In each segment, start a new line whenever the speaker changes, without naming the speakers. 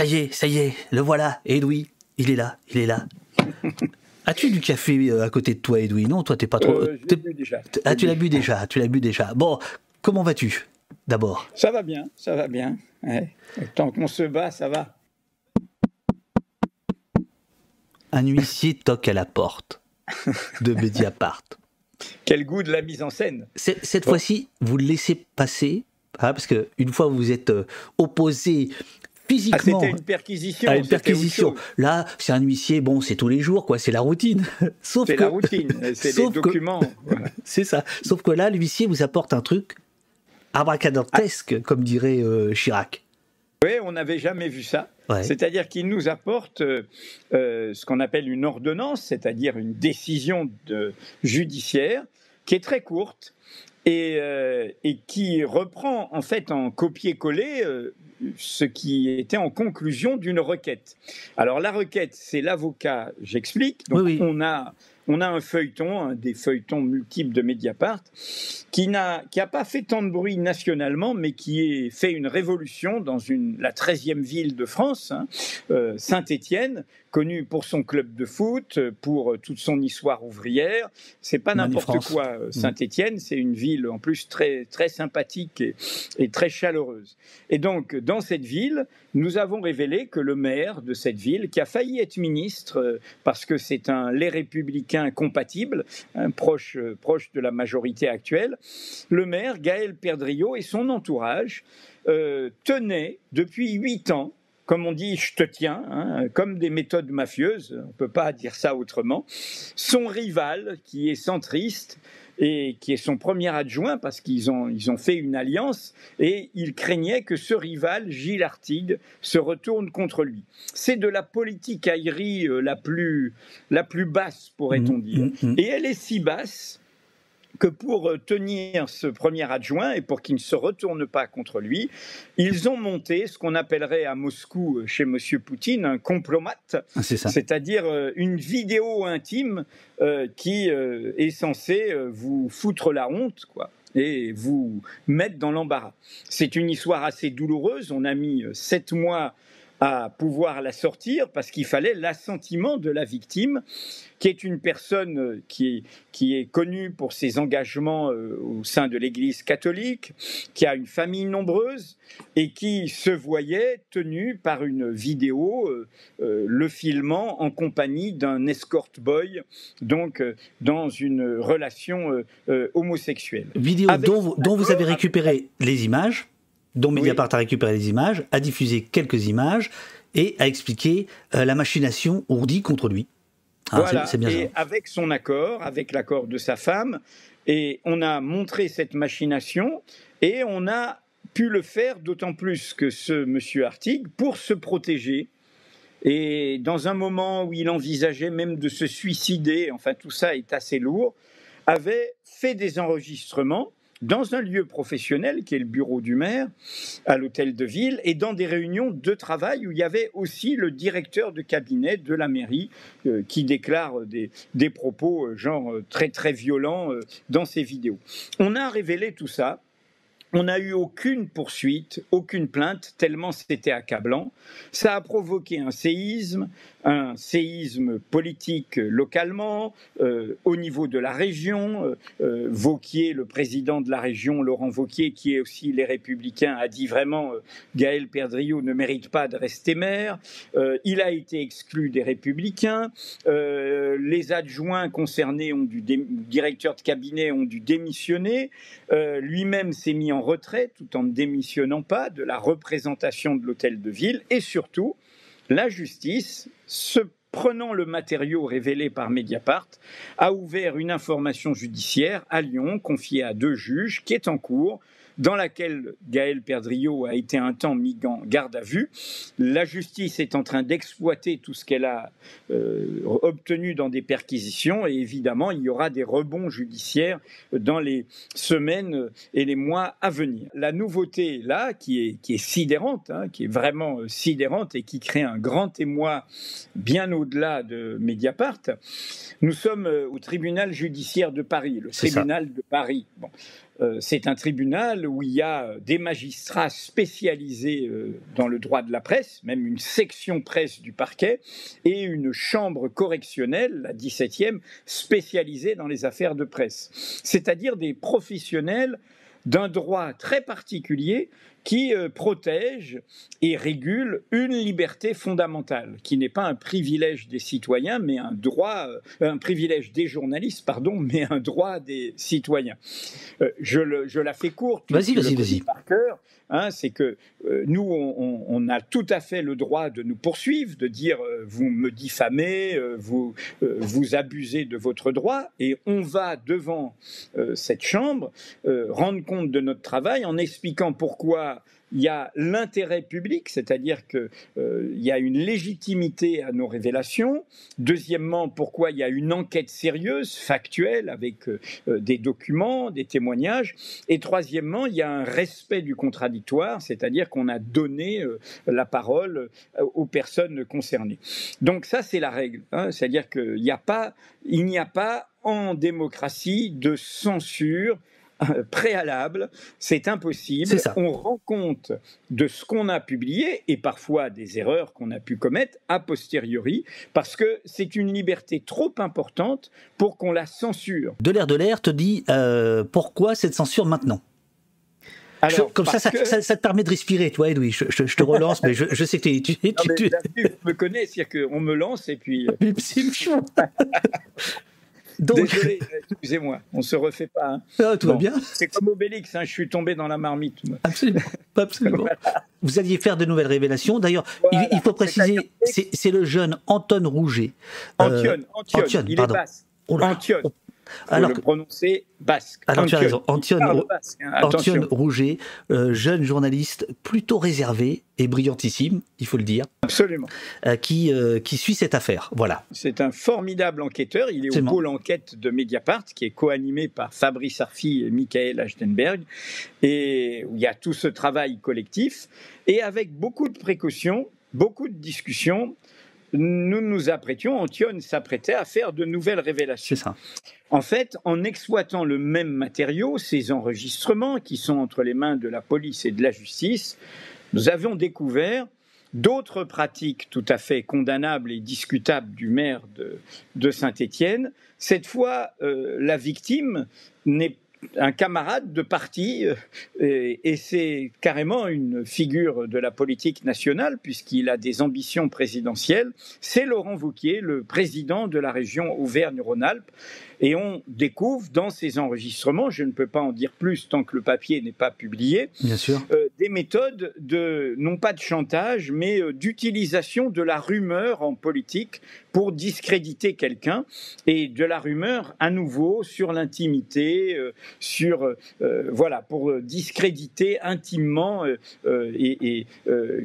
ça y est, ça y est, le voilà. Edoui, il est là, il est là. As-tu du café euh, à côté de toi, Edoui? Non, toi, t'es pas trop.
Euh, je l'ai bu déjà.
Ah, tu l'as bu déjà, tu l'as bu déjà. Bon, comment vas-tu d'abord?
Ça va bien, ça va bien. Ouais. Tant qu'on se bat, ça va.
Un huissier toque à la porte de Mediapart.
Quel goût de la mise en scène
Cette fois-ci, vous le laissez passer, hein, parce que une fois vous êtes euh, opposé
Ah,
physiquement
c'était une perquisition.
à une perquisition. Là, c'est un huissier, bon, c'est tous les jours, quoi, c'est la routine. Sauf
C'est
que,
la routine, c'est
que-
documents.
C'est ça. Sauf que là, l'huissier vous apporte un truc abracadabrantesque, comme dirait euh, Chirac.
Oui, on n'avait jamais vu ça.
Ouais.
C'est-à-dire qu'il nous apporte euh, euh, ce qu'on appelle une ordonnance, c'est-à-dire une décision de, judiciaire qui est très courte et, euh, et qui reprend en fait en copier-coller euh, ce qui était en conclusion d'une requête. Alors la requête, c'est l'avocat, j'explique. Donc
Oui, oui.
on a on a un feuilleton, un des feuilletons multiples de Mediapart, qui n'a qui a pas fait tant de bruit nationalement, mais qui est fait une révolution dans une la 13e ville de France, hein, euh, Saint-Étienne, connue pour son club de foot, pour euh, toute son histoire ouvrière. C'est pas n'importe quoi, euh, Saint-Étienne. C'est une ville en plus très très sympathique et, et très chaleureuse. Et donc dans cette ville, nous avons révélé que le maire de cette ville, qui a failli être ministre euh, parce que c'est un les républicains compatible, proche euh, proche de la majorité actuelle, le maire Gaël Perdriau et son entourage euh, tenaient depuis huit ans, comme on dit, je te tiens, hein, comme des méthodes mafieuses, on ne peut pas dire ça autrement, son rival, qui est centriste et qui est son premier adjoint, parce qu'ils ont, ils ont fait une alliance, et il craignait que ce rival, Gilles Artigue, se retourne contre lui. C'est de la politique aérie euh, la plus, la plus basse, pourrait-on
Mm,
dire.
mm, mm.
Et elle est si basse que pour euh, tenir ce premier adjoint et pour qu'il ne se retourne pas contre lui, ils ont monté ce qu'on appellerait à Moscou, euh, chez M. Poutine, un complomate,
Ah,
c'est-à-dire euh, une vidéo intime euh, qui euh, est censée vous foutre la honte, quoi et vous mettre dans l'embarras. C'est une histoire assez douloureuse. On a mis sept mois à pouvoir la sortir parce qu'il fallait l'assentiment de la victime, qui est une personne euh, qui est, qui est connue pour ses engagements euh, au sein de l'Église catholique, qui a une famille nombreuse et qui se voyait tenue par une vidéo, euh, le filmant en compagnie d'un escort boy, donc euh, dans une relation euh, homosexuelle.
Vidéo
Avec
dont, vous- dont vous avez récupéré les images, dont Mediapart a récupéré les images, a diffusé quelques images et a expliqué euh, la machination ourdie contre lui. Ah,
voilà,
c'est- c'est bien
et
ça.
avec son accord, avec l'accord de sa femme, et on a montré cette machination, et on a pu le faire d'autant plus que ce monsieur Artigue, pour se protéger, et dans un moment où il envisageait même de se suicider, enfin tout ça est assez lourd, avait fait des enregistrements dans un lieu professionnel qui est le bureau du maire à l'hôtel de ville et dans des réunions de travail où il y avait aussi le directeur de cabinet de la mairie euh, qui déclare des, propos euh, genre euh, très très violents dans ses vidéos. On a révélé tout ça. On n'a eu aucune poursuite, aucune plainte, tellement c'était accablant. Ça a provoqué un séisme, un séisme politique localement, euh, au niveau de la région. Euh, euh, Vauquier, le président de la région, Laurent Vauquier, qui est aussi les Républicains, a dit vraiment euh, Gaël Perdriau ne mérite pas de rester maire. Euh, il a été exclu des Républicains. Euh, les adjoints concernés ont dû, dé- directeurs de cabinet ont dû démissionner. Lui-même s'est mis en retrait tout en ne démissionnant pas de la représentation de l'hôtel de ville. Et surtout, la justice, se prenant le matériau révélé par Mediapart, a ouvert une information judiciaire à Lyon confiée à deux juges qui est en cours dans laquelle Gaël Perdriau a été un temps mis en garde à vue. La justice est en train d'exploiter tout ce qu'elle a euh, obtenu dans des perquisitions et évidemment il y aura des rebonds judiciaires dans les semaines et les mois à venir. La nouveauté là, qui est, qui est sidérante, hein, qui est vraiment euh, sidérante et qui crée un grand émoi bien au-delà de Mediapart, nous sommes euh, au tribunal judiciaire de Paris, le
ça.
tribunal de Paris. Bon. Euh, c'est un tribunal où il y a des magistrats spécialisés euh, dans le droit de la presse, même une section presse du parquet, et une chambre correctionnelle, la 17e, spécialisée dans les affaires de presse. C'est-à-dire des professionnels d'un droit très particulier qui euh, protège et régule une liberté fondamentale, qui n'est pas un privilège des citoyens, mais un droit, euh, un privilège des journalistes, pardon, mais un droit des citoyens. Euh, je, le, je, la fais courte.
Vas-y, vas-y, vas-y.
Par cœur. Hein, c'est que nous, on, on, a tout à fait le droit de nous poursuivre, de dire vous me diffamez, vous, vous abusez de votre droit, et on va devant cette chambre rendre compte de notre travail en expliquant pourquoi il y a l'intérêt public, c'est-à-dire qu'il euh, y a une légitimité à nos révélations. Deuxièmement, pourquoi il y a une enquête sérieuse, factuelle, avec euh, des documents, des témoignages? Et troisièmement, il y a un respect du contradictoire, c'est-à-dire qu'on a donné euh, la parole aux personnes concernées. Donc ça, c'est la règle. Hein. c'est-à-dire qu'il n'y a pas en démocratie de censure préalable, c'est impossible. On rend compte de ce qu'on a publié et parfois des erreurs qu'on a pu commettre a posteriori parce que c'est une liberté trop importante pour qu'on la censure.
De l'air de l'air te dit euh, pourquoi cette censure maintenant? Comme ça ça, ça, te permet de respirer, toi, Edoui. Je, je, te relance, mais je, sais que tu, tu,
tu, me connais, c'est-à-dire qu'on me lance et puis. Euh, Désolé, excusez-moi, on se refait pas. Hein.
Ah, tout va bien.
C'est comme Obélix, hein, je suis tombé dans la marmite.
Absolument, absolument. Vous alliez faire de nouvelles révélations. D'ailleurs, il, faut préciser, c'est le jeune Anton Rouget.
Euh, Antion, Antion, il pardon. est basse. Oh Antion alors, le prononcer basque.
Alors tu as raison, Antion, hein, Rouget, euh, jeune journaliste plutôt réservé et brillantissime, il faut le dire.
Absolument.
Euh, qui, euh, qui suit cette affaire. Voilà.
C'est un formidable enquêteur. Il est au pôle enquête de Mediapart, qui est co-animé par Fabrice Arfi et Michael Achtenberg, et où il y a tout ce travail collectif, et avec beaucoup de précautions, beaucoup de discussions nous nous apprêtions, Antion s'apprêtait à faire de nouvelles révélations.
C'est ça.
En fait, en exploitant le même matériau, ces enregistrements qui sont entre les mains de la police et de la justice, nous avions découvert d'autres pratiques tout à fait condamnables et discutables du maire de, Saint-Étienne. Cette fois, euh, la victime n'est un camarade de parti, euh, et, c'est carrément une figure de la politique nationale, puisqu'il a des ambitions présidentielles, c'est Laurent Vauquier, le président de la région Auvergne-Rhône-Alpes. Et on découvre dans ces enregistrements, je ne peux pas en dire plus tant que le papier n'est pas publié,
Bien sûr.
Euh, des méthodes de, non pas de chantage, mais euh, d'utilisation de la rumeur en politique pour discréditer quelqu'un et de la rumeur à nouveau sur l'intimité, euh, sur voilà pour discréditer intimement et,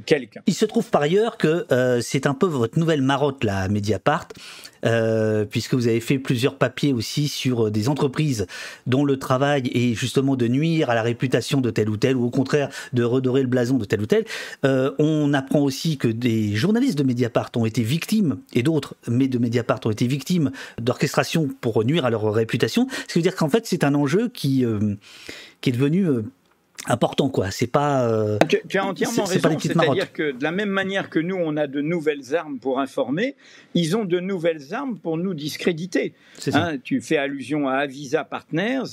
quelqu'un.
Il se trouve par ailleurs que c'est un peu votre nouvelle marotte là, Mediapart, puisque vous avez fait plusieurs papiers aussi sur euh, des entreprises dont le travail est justement de nuire à la réputation de tel ou tel, ou au contraire de redorer le blason de tel ou tel. Euh, on apprend aussi que des journalistes de Mediapart ont été victimes, et d'autres, mais de Mediapart ont été victimes d'orchestration pour nuire à leur réputation. Ce qui veut dire qu'en fait, c'est un enjeu euh, qui est devenu important quoi. C'est pas
euh, tu, as entièrement raison. c'est-à-dire que de la même manière que nous on a de nouvelles armes pour informer ils ont de nouvelles armes pour nous discréditer. Hein, tu fais allusion à Avisa Partners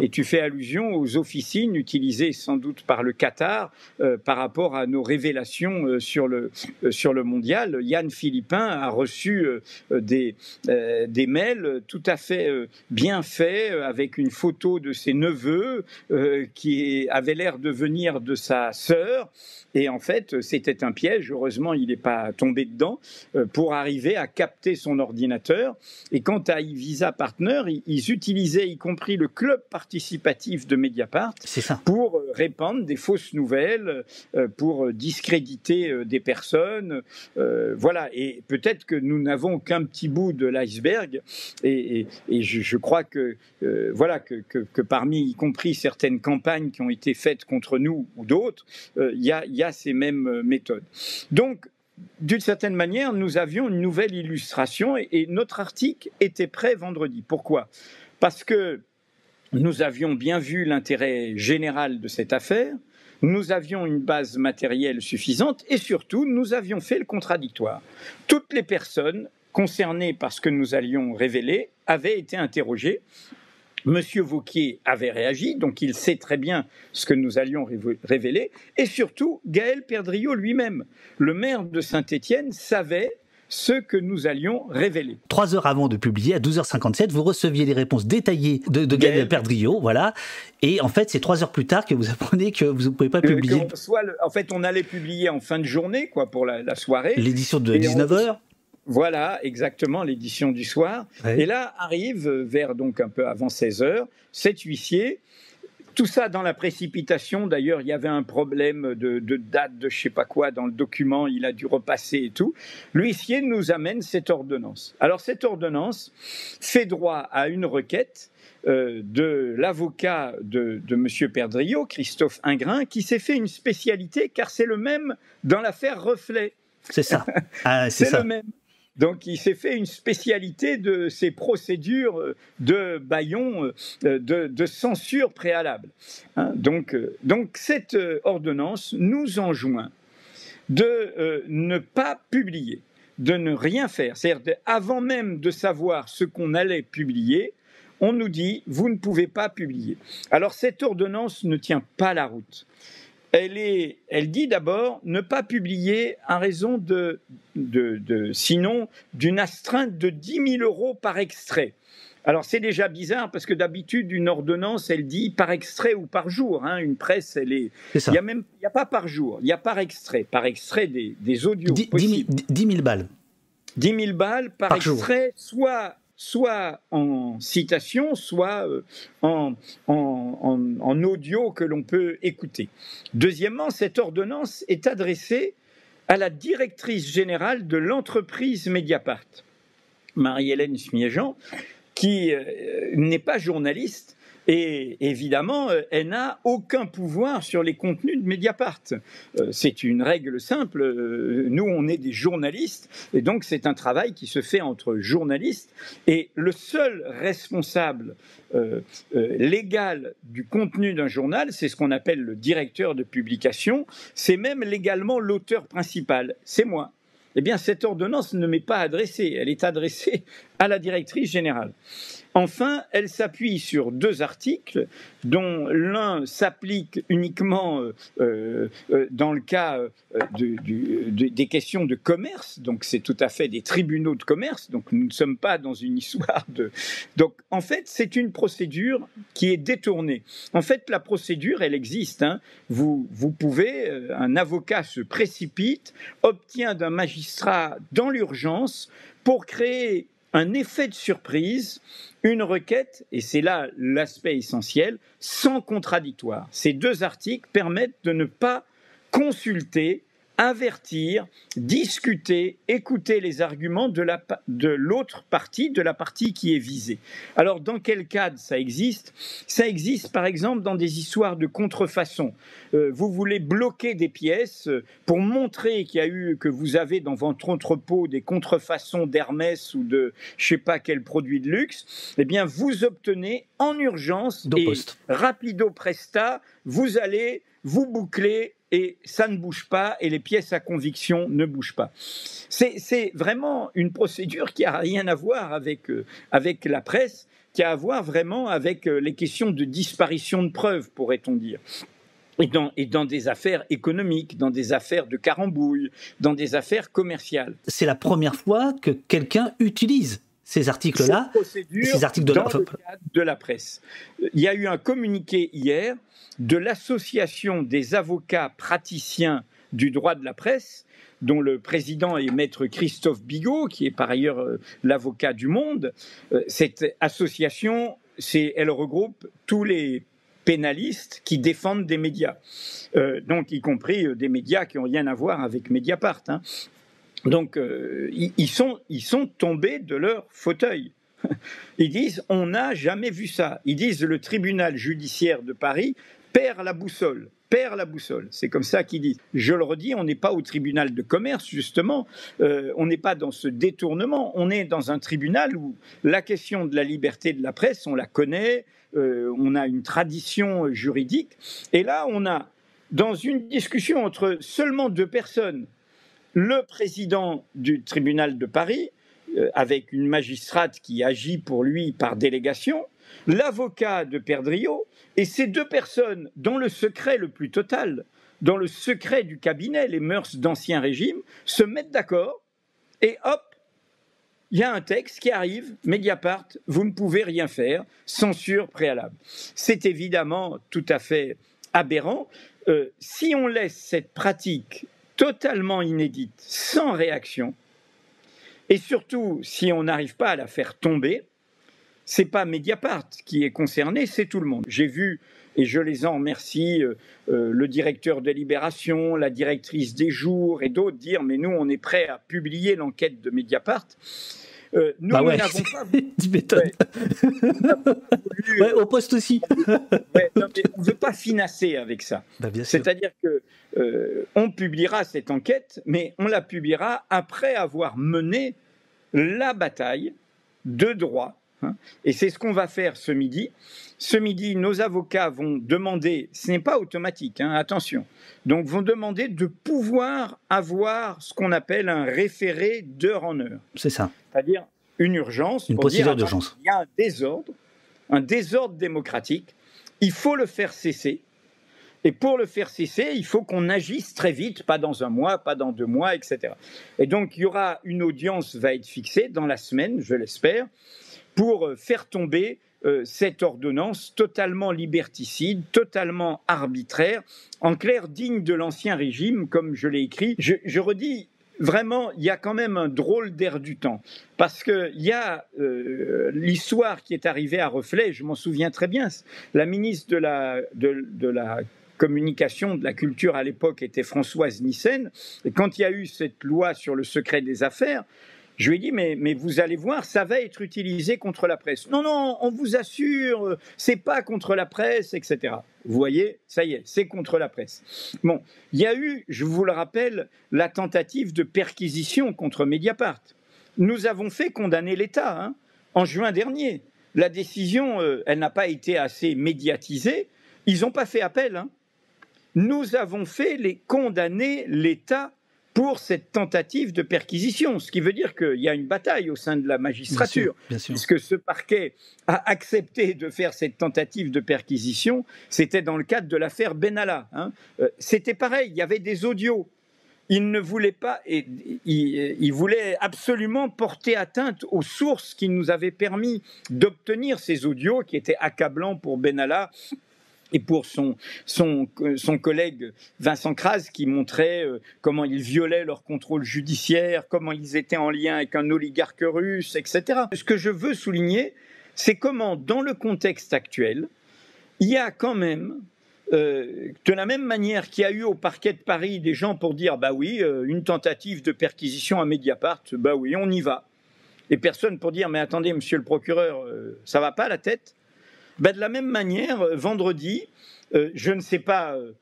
et tu fais allusion aux officines utilisées sans doute par le Qatar euh, par rapport à nos révélations euh, sur le sur le mondial. Yann Philippin a reçu des des mails tout à fait bien faits avec une photo de ses neveux qui avait de venir de sa sœur. Et en fait, c'était un piège. Heureusement, il n'est pas tombé dedans euh, pour arriver à capter son ordinateur. Et quant à Visa Partner, ils utilisaient y compris le club participatif de Mediapart pour euh, répandre des fausses nouvelles, euh, pour discréditer des personnes. Voilà. Et peut-être que nous n'avons qu'un petit bout de l'iceberg. Et, je, crois que, voilà, que, que parmi, y compris certaines campagnes qui ont été faites contre nous ou d'autres, euh, il y, a, ces mêmes euh, méthodes. Donc, d'une certaine manière, nous avions une nouvelle illustration et, notre article était prêt vendredi. Pourquoi? Parce que nous avions bien vu l'intérêt général de cette affaire, nous avions une base matérielle suffisante et surtout nous avions fait le contradictoire. Toutes les personnes concernées par ce que nous allions révéler avaient été interrogées. Monsieur Vauquier avait réagi, donc il sait très bien ce que nous allions révéler. Et surtout, Gaël Perdriau lui-même, le maire de Saint-Étienne, savait ce que nous allions révéler.
Trois heures avant de publier, à 12h57, vous receviez les réponses détaillées de, de Gaël Perdriau, voilà. Et en fait, c'est trois heures plus tard que vous apprenez que vous ne pouvez pas euh, publier.
en fait, on allait publier en fin de journée, quoi, pour la, soirée.
L'édition de 19h
voilà, exactement, l'édition du soir. Et là arrive, vers donc un peu avant 16 heures, cet huissier tout ça dans la précipitation. D'ailleurs, il y avait un problème de, date de je sais pas quoi dans le document. Il a dû repasser et tout. L'huissier nous amène cette ordonnance. Alors cette ordonnance fait droit à une requête euh, de l'avocat de, de M. Perdriau, Christophe Ingrin, qui s'est fait une spécialité car c'est le même dans l'affaire Reflet.
C'est ça.
Ah, c'est le même. Donc il s'est fait une spécialité de ces procédures euh, de baillon, euh, de, censure préalable. Hein. euh, donc cette ordonnance nous enjoint de ne pas publier, de ne rien faire. C'est-à-dire avant même de savoir ce qu'on allait publier, on nous dit vous ne pouvez pas publier. Alors cette ordonnance ne tient pas la route elle, dit d'abord ne pas publier à raison de, sinon d'une astreinte de 10 000 euros par extrait. Alors c'est déjà bizarre parce que d'habitude une ordonnance elle dit par extrait ou par jour. Hein. Une presse elle est. Il y a même il y a pas par jour, il y a par extrait, par extrait des, audios. 10,
000, balles.
10 000 balles par, extrait, soit soit en citation, soit euh, en, audio que l'on peut écouter. Deuxièmement, cette ordonnance est adressée à la directrice générale de l'entreprise Mediapart, Marie-Hélène Smiéjean, qui euh, n'est pas journaliste, et évidemment, euh, elle n'a aucun pouvoir sur les contenus de Mediapart. Euh, c'est une règle simple. Euh, nous, on est des journalistes, et donc c'est un travail qui se fait entre journalistes. Et le seul responsable légal du contenu d'un journal, c'est ce qu'on appelle le directeur de publication. C'est même légalement l'auteur principal. C'est moi eh bien cette ordonnance ne m'est pas adressée, elle est adressée à la directrice générale. Enfin, elle s'appuie sur deux articles, dont l'un s'applique uniquement euh, euh, euh, dans le cas des questions de commerce, donc c'est tout à fait des tribunaux de commerce, donc nous ne sommes pas dans une histoire de... Donc en fait, c'est une procédure qui est détournée. En fait, la procédure, elle existe. Hein. Vous, vous pouvez, un avocat se précipite, obtient d'un magistrat dans l'urgence pour créer un effet de surprise, une requête, et c'est là l'aspect essentiel, sans contradictoire. Ces deux articles permettent de ne pas consulter avertir, discuter, écouter les arguments de, l'autre partie, de la partie qui est visée. Alors, dans quel cadre ça existe? Ça existe, par exemple, dans des histoires de contrefaçon. Euh, vous voulez bloquer des pièces euh, pour montrer qu'il y a eu, que vous avez dans votre entrepôt des contrefaçons d'Hermès ou de je sais pas quel produit de luxe. Eh bien, vous obtenez en urgence et rapido presta, vous allez vous boucler et ça ne bouge pas et les pièces à conviction ne bougent pas. C'est vraiment une procédure qui a rien à voir avec, euh, avec la presse, qui a à voir vraiment avec euh, les questions de disparition de preuves, pourrait-on dire. Et dans, et dans, des affaires économiques, dans des affaires de carambouille, dans des affaires commerciales.
C'est la première fois que quelqu'un utilise ces articles-là,
ces articles de, dans le cadre de la presse. Il y a eu un communiqué hier de l'Association des avocats praticiens du droit de la presse, dont le président est maître Christophe Bigot, qui est par ailleurs euh, l'avocat du monde. Euh, cette association, elle regroupe tous les pénalistes qui défendent des médias, euh, donc y compris des médias qui n'ont rien à voir avec Mediapart. Hein. Donc ils, sont, ils sont tombés de leur fauteuil. Ils disent on n'a jamais vu ça. Ils disent le tribunal judiciaire de Paris perd la boussole. perd la boussole. C'est comme ça qu'il dit. Je le redis, on n'est pas au tribunal de commerce, justement. Euh, on n'est pas dans ce détournement. On est dans un tribunal où la question de la liberté de la presse, on la connaît. Euh, on a une tradition juridique. Et là, on a, dans une discussion entre seulement deux personnes, le président du tribunal de Paris, euh, avec une magistrate qui agit pour lui par délégation, l'avocat de Perdriau, et ces deux personnes, dans le secret le plus total, dans le secret du cabinet, les mœurs d'ancien régime, se mettent d'accord, et hop, il y a un texte qui arrive, Mediapart, vous ne pouvez rien faire, censure préalable. C'est évidemment tout à fait aberrant. Euh, si on laisse cette pratique totalement inédite, sans réaction, et surtout si on n'arrive pas à la faire tomber, c'est pas Mediapart qui est concerné, c'est tout le monde. J'ai vu, et je les en remercie, euh, euh, le directeur de Libération, la directrice des jours et d'autres dire mais nous on est prêt à publier l'enquête de Mediapart.
Euh, nous, bah n'avons pas. tu m'étonnes. au poste aussi.
on ne veut pas financer avec ça. Bah, C'est-à-dire que on publiera cette enquête, mais on la publiera après avoir mené la bataille de droit. Et c'est ce qu'on va faire ce midi. Ce midi, nos avocats vont demander, ce n'est pas automatique, hein, attention, donc vont demander de pouvoir avoir ce qu'on appelle un référé d'heure en heure.
C'est ça.
C'est-à-dire une urgence.
Une procédure d'urgence.
Il y a un désordre, un désordre démocratique. Il faut le faire cesser. Et pour le faire cesser, il faut qu'on agisse très vite, pas dans un mois, pas dans deux mois, etc. Et donc, il y aura une audience va être fixée dans la semaine, je l'espère pour euh, faire tomber euh, cette ordonnance totalement liberticide, totalement arbitraire, en clair digne de l'ancien régime, comme je l'ai écrit. Je, redis, vraiment, il y a quand même un drôle d'air du temps. Parce qu'il y a euh, l'histoire qui est arrivée à Reflet, je m'en souviens très bien. La ministre de la, de la communication, de la culture à l'époque était Françoise Nissen. Et quand il y a eu cette loi sur le secret des affaires, je lui ai dit, mais, mais vous allez voir, ça va être utilisé contre la presse. Non, non, on vous assure, c'est pas contre la presse, etc. Vous voyez, ça y est, c'est contre la presse. Bon, il y a eu, je vous le rappelle, la tentative de perquisition contre Mediapart. Nous avons fait condamner l'État hein, en juin dernier. La décision, euh, elle n'a pas été assez médiatisée. Ils n'ont pas fait appel. Hein. Nous avons fait les condamner l'État pour cette tentative de perquisition, ce qui veut dire qu'il y a une bataille au sein de la magistrature, puisque ce parquet a accepté de faire cette tentative de perquisition, c'était dans le cadre de l'affaire Benalla. Hein. Euh, c'était pareil, il y avait des audios. Il ne voulait pas, et, il, il, voulait absolument porter atteinte aux sources qui nous avaient permis d'obtenir ces audios qui étaient accablants pour Benalla et pour son, son, collègue Vincent Kras qui montrait euh, comment ils violaient leur contrôle judiciaire, comment ils étaient en lien avec un oligarque russe, etc. Ce que je veux souligner, c'est comment, dans le contexte actuel, il y a quand même, euh, de la même manière qu'il y a eu au parquet de Paris des gens pour dire bah oui, euh, une tentative de perquisition à Mediapart, bah oui, on y va. Et personne pour dire mais attendez, monsieur le procureur, ça va pas la tête? Ben, de la même manière, euh, vendredi, euh, je ne sais pas euh,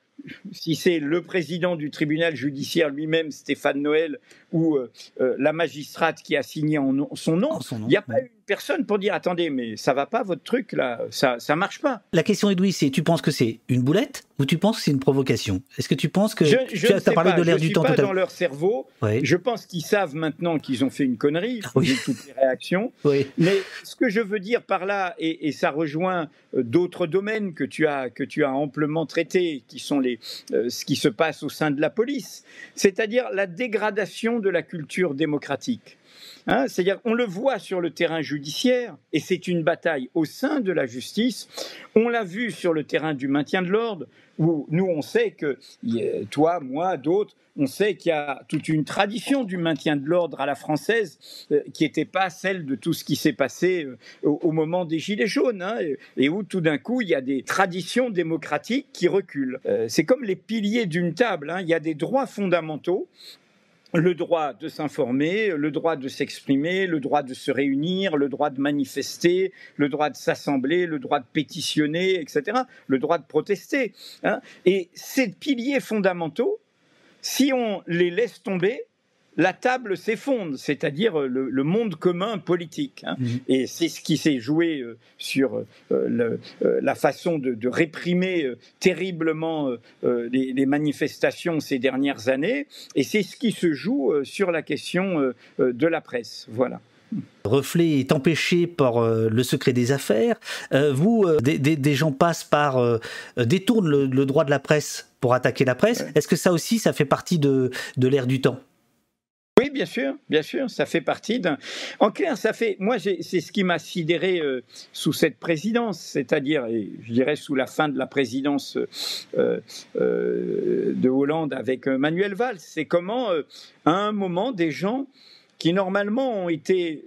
si c'est le président du tribunal judiciaire lui-même, Stéphane Noël, ou la magistrate qui a signé en son nom, il n'y a pas eu personne pour dire attendez, mais ça va pas votre truc là, ça ça marche pas.
La question Edoui, c'est tu penses que c'est une boulette ou tu penses que c'est une provocation? Est-ce que tu penses que
je, tu as, parlé de l'air du temps pas dans leur cerveau. Je pense qu'ils savent maintenant qu'ils ont fait une connerie, oui. toutes les réactions. Mais ce que je veux dire par là, et, ça rejoint euh, d'autres domaines que tu as que tu as amplement traités, qui sont les euh, ce qui se passe au sein de la police, c'est-à-dire la dégradation de la culture démocratique. Hein, c'est-à-dire, on le voit sur le terrain judiciaire, et c'est une bataille au sein de la justice. On l'a vu sur le terrain du maintien de l'ordre, où nous, on sait que, toi, moi, d'autres, on sait qu'il y a toute une tradition du maintien de l'ordre à la française euh, qui n'était pas celle de tout ce qui s'est passé euh, au, moment des Gilets jaunes, hein, et, où tout d'un coup, il y a des traditions démocratiques qui reculent. Euh, c'est comme les piliers d'une table, hein. il y a des droits fondamentaux le droit de s'informer, le droit de s'exprimer, le droit de se réunir, le droit de manifester, le droit de s'assembler, le droit de pétitionner, etc., le droit de protester. Hein. Et ces piliers fondamentaux, si on les laisse tomber, la table s'effondre, c'est-à-dire euh, le, monde commun politique. Hein. Mhm. Et c'est ce qui s'est joué euh, sur euh, la façon de, réprimer terriblement les, manifestations ces dernières années, et c'est ce qui se joue sur la question de la presse. Voilà.
Reflet est empêché par le secret des affaires. vous, des, gens passent par, détournent le, droit de la presse pour attaquer la presse. Est-ce que ça aussi, ça fait partie de l'ère du temps?
Oui, bien sûr, bien sûr, ça fait partie d'un. En clair, ça fait. Moi, c'est ce qui m'a sidéré euh, sous cette présidence, c'est-à-dire, je dirais, sous la fin de la présidence euh, euh, de Hollande avec Manuel Valls. C'est comment, à un moment, des gens qui normalement ont été,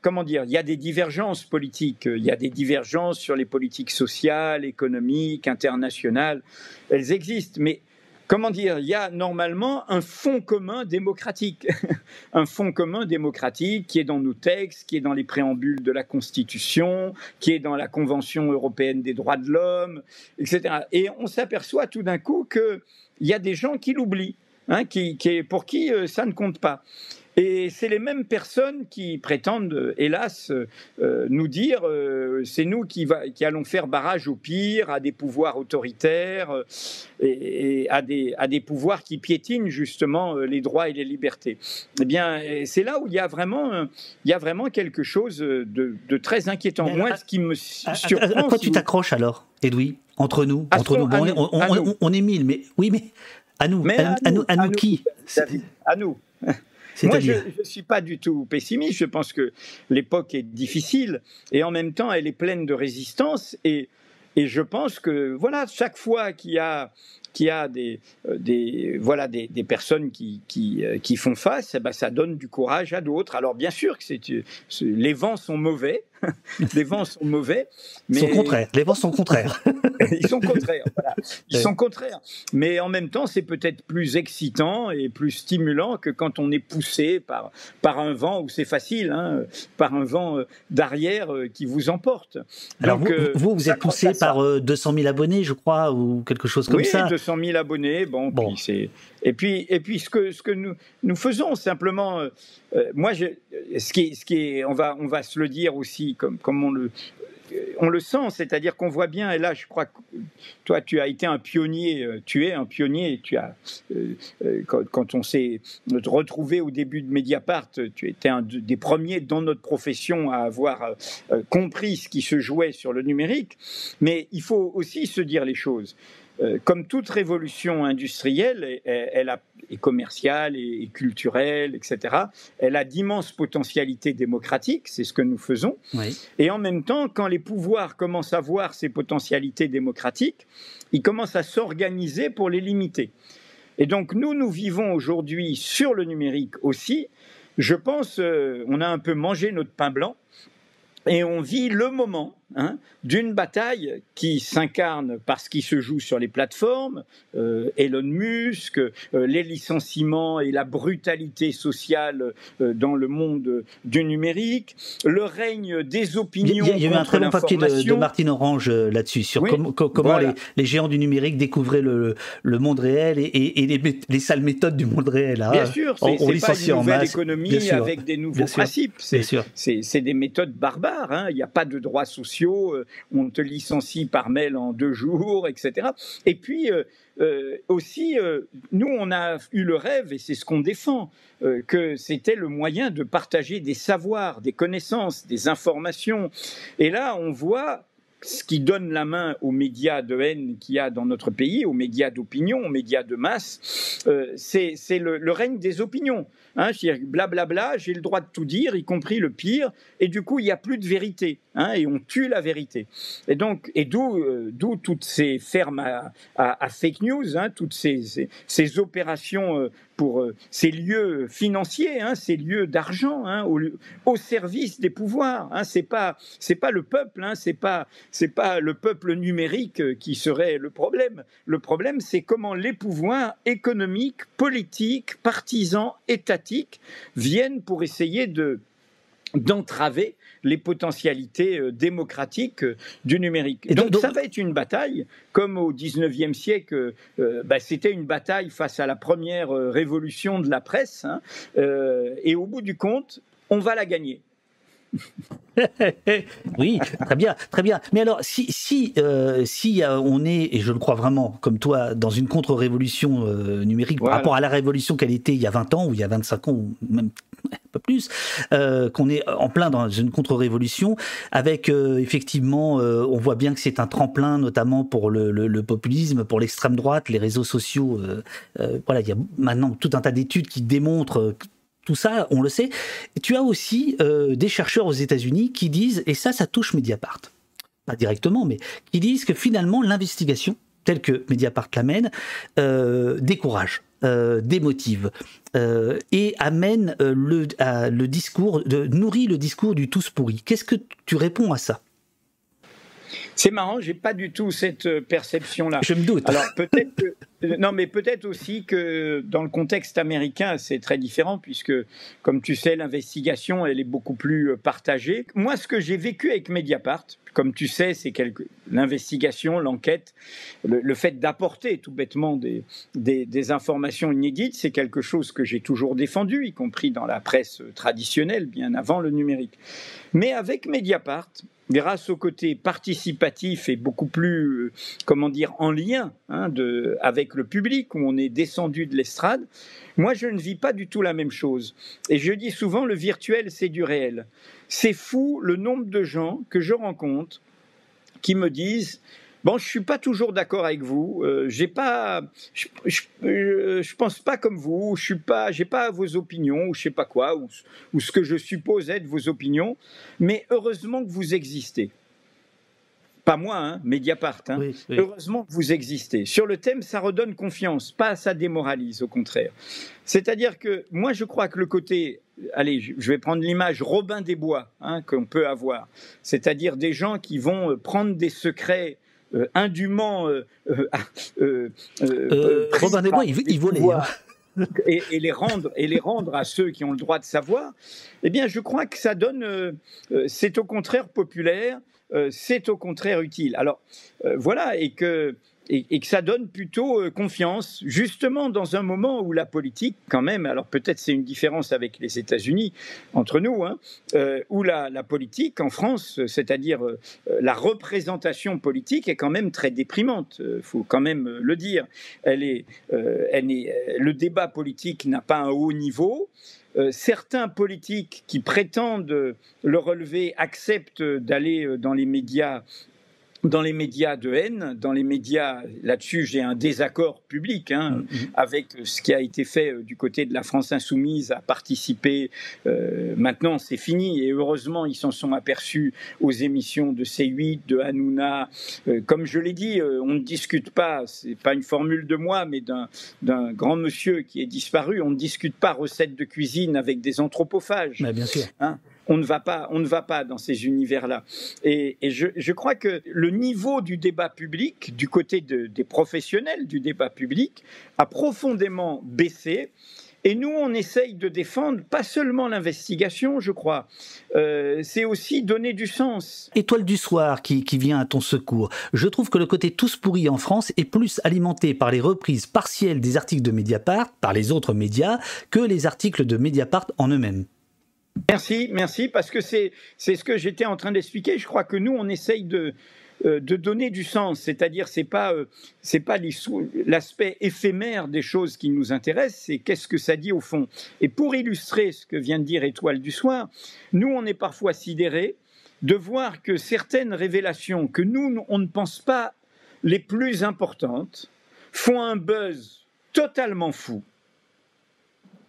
comment dire, il y a des divergences politiques, il y a des divergences sur les politiques sociales, économiques, internationales, elles existent, mais comment dire, il y a normalement un fonds commun démocratique, un fonds commun démocratique qui est dans nos textes, qui est dans les préambules de la Constitution, qui est dans la Convention européenne des droits de l'homme, etc. Et on s'aperçoit tout d'un coup qu'il y a des gens qui l'oublient, hein, qui, pour qui euh, ça ne compte pas. Et c'est les mêmes personnes qui prétendent, hélas, euh, nous dire euh, c'est nous qui, allons faire barrage au pire, à des pouvoirs autoritaires euh, et, à, des, pouvoirs qui piétinent justement les droits et les libertés. Eh bien, c'est là où il y a vraiment, il y a vraiment quelque chose de, très inquiétant. Moi, ce qui me surprend.
À, quoi tu t'accroches alors, Edoui? Entre nous, entre nous, on, est mille, mais oui, mais à nous, à, nous, à, nous, qui?
À nous. Moi, je ne suis pas du tout pessimiste. Je pense que l'époque est difficile et en même temps, elle est pleine de résistance. Et, et je pense que, voilà, chaque fois qu'il y a qu'il y a des, euh, des voilà, des, des, personnes qui, qui, euh, qui font face, eh ben, ça donne du courage à d'autres. Alors bien sûr que c'est, les vents sont mauvais, les vents sont mauvais.
Mais... Ils sont contraires. Les vents sont contraires.
Ils sont contraires. Voilà. Ils sont contraires. Mais en même temps, c'est peut-être plus excitant et plus stimulant que quand on est poussé par, par un vent où c'est facile, hein, par un vent euh, d'arrière qui vous emporte.
Alors vous, vous, vous, êtes poussé par 200 000 abonnés, je crois, ou quelque chose comme
oui,
ça.
200 000 abonnés. Bon, Puis c'est et puis et puis ce que nous faisons simplement. Euh, euh, moi, ce qui ce qui est, on va on va se le dire aussi comme comme on le on le sent, c'est-à-dire qu'on voit bien, et là je crois que toi tu as été un pionnier, euh, tu es un pionnier, tu as, quand, on s'est retrouvé au début de Mediapart, tu étais un des premiers dans notre profession à avoir compris ce qui se jouait sur le numérique, mais il faut aussi se dire les choses. Euh, comme toute révolution industrielle, elle, a, et commerciale et, culturelle, etc., elle a d'immenses potentialités démocratiques, c'est ce que nous faisons. Et en même temps, quand les pouvoirs commencent à voir ces potentialités démocratiques, ils commencent à s'organiser pour les limiter. Et donc nous, nous vivons aujourd'hui sur le numérique aussi. Je pense, euh, on a un peu mangé notre pain blanc et on vit le moment Hein, d'une bataille qui s'incarne parce qu'il se joue sur les plateformes, euh, Elon Musk, euh, les licenciements et la brutalité sociale euh, dans le monde du numérique, le règne des opinions.
Il y a, eu un très bon papier de, Martine Orange là-dessus, sur comment les, géants du numérique découvraient le, monde réel et, les, sales méthodes du monde réel.
Hein. Bien sûr, c'est pas une nouvelle économie avec des nouveaux principes. C'est des méthodes barbares. Hein. Il n'y a pas de droits euh, on te licencie par mail en deux jours, etc. Et puis euh, euh, aussi, nous, on a eu le rêve, et c'est ce qu'on défend, que c'était le moyen de partager des savoirs, des connaissances, des informations. Et là, on voit ce qui donne la main aux médias de haine qu'il y a dans notre pays, aux médias d'opinion, aux médias de masse, euh, c'est le, règne des opinions. Hein, blablabla, j'ai le droit de tout dire, y compris le pire, et du coup, il n'y a plus de vérité, hein, et on tue la vérité. Et donc, et d'où euh, toutes ces fermes à, fake news, hein, toutes ces, opérations euh, pour euh, ces lieux financiers, hein, ces lieux d'argent, hein, au, service des pouvoirs. Hein, c'est pas c'est pas le peuple, hein, c'est pas c'est pas le peuple numérique euh, qui serait le problème. Le problème, c'est comment les pouvoirs économiques, politiques, partisans, étatiques viennent pour essayer de d'entraver les potentialités euh, démocratiques euh, du numérique. Et donc, ça va être une bataille, comme au 19e siècle, euh, bah, c'était une bataille face à la première révolution de la presse, hein, et au bout du compte, on va la gagner.
oui, très bien, très bien. Mais alors, si, si, euh, si on est, et je le crois vraiment, comme toi, dans une contre-révolution euh, numérique par rapport à la révolution qu'elle était il y a 20 ans, ou il y a 25 ans, ou même un peu plus, euh, qu'on est en plein dans une contre-révolution, avec effectivement, on voit bien que c'est un tremplin, notamment pour le, le populisme, pour l'extrême droite, les réseaux sociaux. voilà, il y a maintenant tout un tas d'études qui démontrent tout ça, on le sait. tu as aussi euh, des chercheurs aux États-Unis qui disent, et ça, ça touche Mediapart, pas directement, mais qui disent que finalement, l'investigation, telle que Mediapart l'amène, euh, décourage. Euh, démotive et amène le, discours, nourrit le discours du tous pourri. Qu'est-ce que tu réponds à ça?
C'est marrant, j'ai pas du tout cette euh, perception-là.
Je me doute.
Alors peut-être que, non, mais peut-être aussi que dans le contexte américain, c'est très différent puisque, comme tu sais, l'investigation, elle est beaucoup plus euh, partagée. Moi, ce que j'ai vécu avec Mediapart, comme tu sais, c'est l'investigation, l'enquête, le, fait d'apporter tout bêtement des, des, des informations inédites, c'est quelque chose que j'ai toujours défendu, y compris dans la presse traditionnelle, bien avant le numérique. Mais avec Mediapart, grâce au côté participatif et beaucoup plus, euh, comment dire, en lien hein, avec le public, où on est descendu de l'estrade, moi je ne vis pas du tout la même chose. Et je dis souvent, le virtuel, c'est du réel. C'est fou le nombre de gens que je rencontre qui me disent Bon, je suis pas toujours d'accord avec vous. Euh, j'ai pas, je, je, pense pas comme vous. Je suis pas, j'ai pas vos opinions ou je sais pas quoi ou, ou ce que je suppose être vos opinions. Mais heureusement que vous existez. Pas moi, hein, Mediapart. Hein. Heureusement que vous existez. Sur le thème, ça redonne confiance, pas ça démoralise, au contraire. C'est-à-dire que moi, je crois que le côté, allez, je vais prendre l'image Robin des Bois hein, qu'on peut avoir, c'est-à-dire des gens qui vont euh, prendre des secrets euh, indûment. Euh,
euh, Robin des Bois, il, volait.
Hein. Et, et, les rendre et les rendre à ceux qui ont le droit de savoir, eh bien, je crois que ça donne, c'est au contraire populaire, c'est au contraire utile. Alors voilà, et que ça donne plutôt euh, confiance, justement dans un moment où la politique, quand même, alors peut-être c'est une différence avec les États-Unis entre nous, hein, euh, où la, politique en France, c'est-à-dire euh, la représentation politique, est quand même très déprimante. Il faut quand même le dire. Elle est, le débat politique n'a pas un haut niveau. Certains politiques qui prétendent le relever acceptent d'aller dans les médias dans les médias de haine, dans les médias, là-dessus j'ai un désaccord public hein, mm-hmm. avec ce qui a été fait euh, du côté de la France insoumise à participer. Euh, maintenant c'est fini et heureusement ils s'en sont aperçus aux émissions de C8, de Hanouna. Euh, comme je l'ai dit, on ne discute pas, c'est pas une formule de moi, mais d'un grand monsieur qui est disparu, on ne discute pas recettes de cuisine avec des anthropophages.
Mais bien sûr.
Hein on ne va pas, on ne va pas dans ces univers-là. Et, je, crois que le niveau du débat public, du côté des professionnels du débat public, a profondément baissé. Et nous, on essaye de défendre pas seulement l'investigation, je crois, euh, c'est aussi donner du sens.
Étoile du soir qui, qui, vient à ton secours. Je trouve que le côté tous pourris en France est plus alimenté par les reprises partielles des articles de Mediapart, par les autres médias, que les articles de Mediapart en eux-mêmes.
Merci, merci, parce que c'est ce que j'étais en train d'expliquer. Je crois que nous, on essaye de, euh, de donner du sens, c'est-à-dire c'est pas euh, pas l'aspect éphémère des choses qui nous intéressent, c'est qu'est-ce que ça dit au fond. Et pour illustrer ce que vient de dire Étoile du soir, nous on est parfois sidérés de voir que certaines révélations que nous on ne pense pas les plus importantes font un buzz totalement fou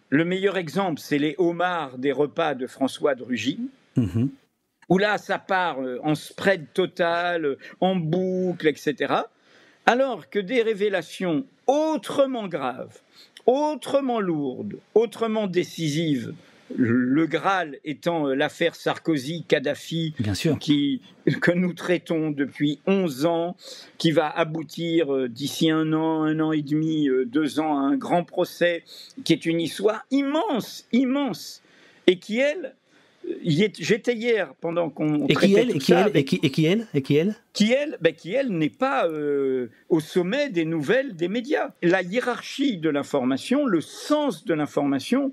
le meilleur exemple, c'est les homards des repas de François de Rugy, mhm. où là, ça part euh, en spread total, euh, en boucle, etc. Alors que des révélations autrement graves, autrement lourde, autrement décisive, le Graal étant l'affaire Sarkozy-Kadhafi, qui que nous traitons depuis 11 ans, qui va aboutir d'ici un an, un an et demi, deux ans à un grand procès, qui est une histoire immense, immense, et qui, elle, J'étais hier pendant qu'on
et qui elle, et qui elle, et qui, et qui elle et qui elle?
Qui elle, ben, qui elle n'est pas euh, au sommet des nouvelles des médias. La hiérarchie de l'information, le sens de l'information,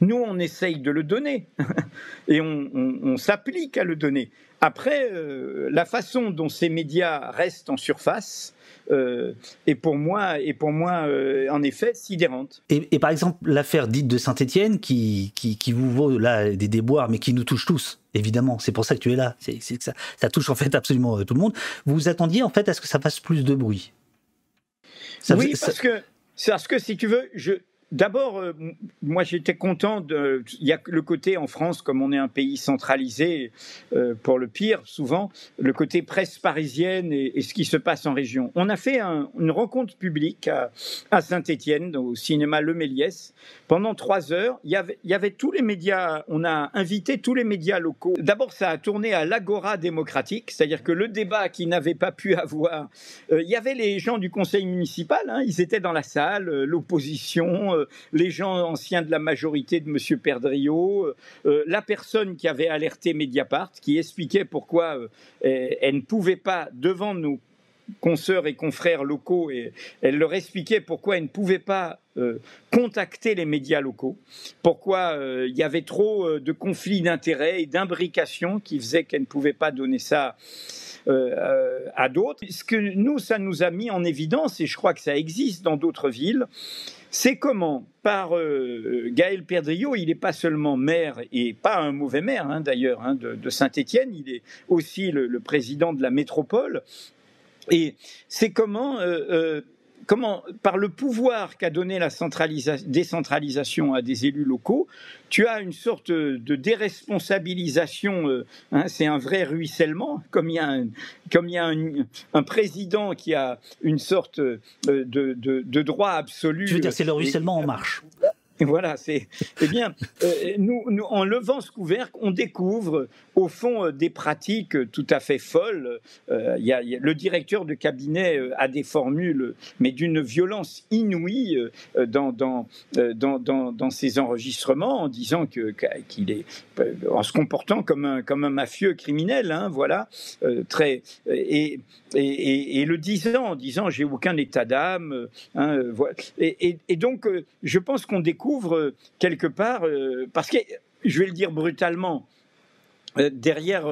nous on essaye de le donner et on, s'applique à le donner. Après, euh, la façon dont ces médias restent en surface, euh, est pour moi, est pour moi euh, en effet sidérante.
Et, par exemple, l'affaire dite de Saint-Etienne, qui, qui, vous vaut là des déboires, mais qui nous touche tous, évidemment. C'est pour ça que tu es là. C'est, ça, ça, touche en fait absolument tout le monde. Vous vous attendiez en fait à ce que ça fasse plus de bruit?
Oui, parce que, parce que si tu veux, je, D'abord, euh, moi j'étais content de. Il y a le côté en France, comme on est un pays centralisé, euh, pour le pire, souvent, le côté presse parisienne et, ce qui se passe en région. On a fait une rencontre publique à, Saint-Étienne, au cinéma Le Méliès. Pendant trois heures, il y, avait, tous les médias. On a invité tous les médias locaux. D'abord, ça a tourné à l'agora démocratique, c'est-à-dire que le débat qui n'avait pas pu avoir. Euh, il y avait les gens du conseil municipal, hein, ils étaient dans la salle, l'opposition les gens anciens de la majorité de M. Perdriau, euh, euh, la personne qui avait alerté Mediapart, qui expliquait pourquoi elle ne pouvait pas, devant nos consoeurs et confrères locaux, elle leur expliquait pourquoi elle ne pouvait pas contacter les médias locaux, pourquoi il y avait trop de conflits d'intérêts et d'imbrication qui faisaient qu'elle ne pouvait pas donner ça à d'autres. Ce que nous, ça nous a mis en évidence, et je crois que ça existe dans d'autres villes, c'est comment, par euh, Gaël Perdriau, il n'est pas seulement maire, et pas un mauvais maire hein, d'ailleurs, hein, de, Saint-Étienne, il est aussi le, président de la métropole. Et c'est comment euh, euh, comment, par le pouvoir qu'a donné la décentralisation à des élus locaux, tu as une sorte de déresponsabilisation. Euh, hein, c'est un vrai ruissellement, comme il y a un, comme il y a un, président qui a une sorte euh, de, de, droit absolu.
Tu veux dire, c'est le ruissellement en marche.
Voilà, c'est. Eh bien, euh, nous, en levant ce couvercle, on découvre, au fond, euh, des pratiques tout à fait folles. Euh, y a, le directeur de cabinet a des formules, mais d'une violence inouïe dans, dans, dans, dans, ses enregistrements, en disant que, qu'il est. en se comportant comme un, comme un mafieux criminel, hein, voilà. très, et, et, et, le disant, en disant j'ai aucun état d'âme. Hein, voilà. et, donc, je pense qu'on découvre euh, quelque part, euh, parce que, je vais le dire brutalement, euh, derrière,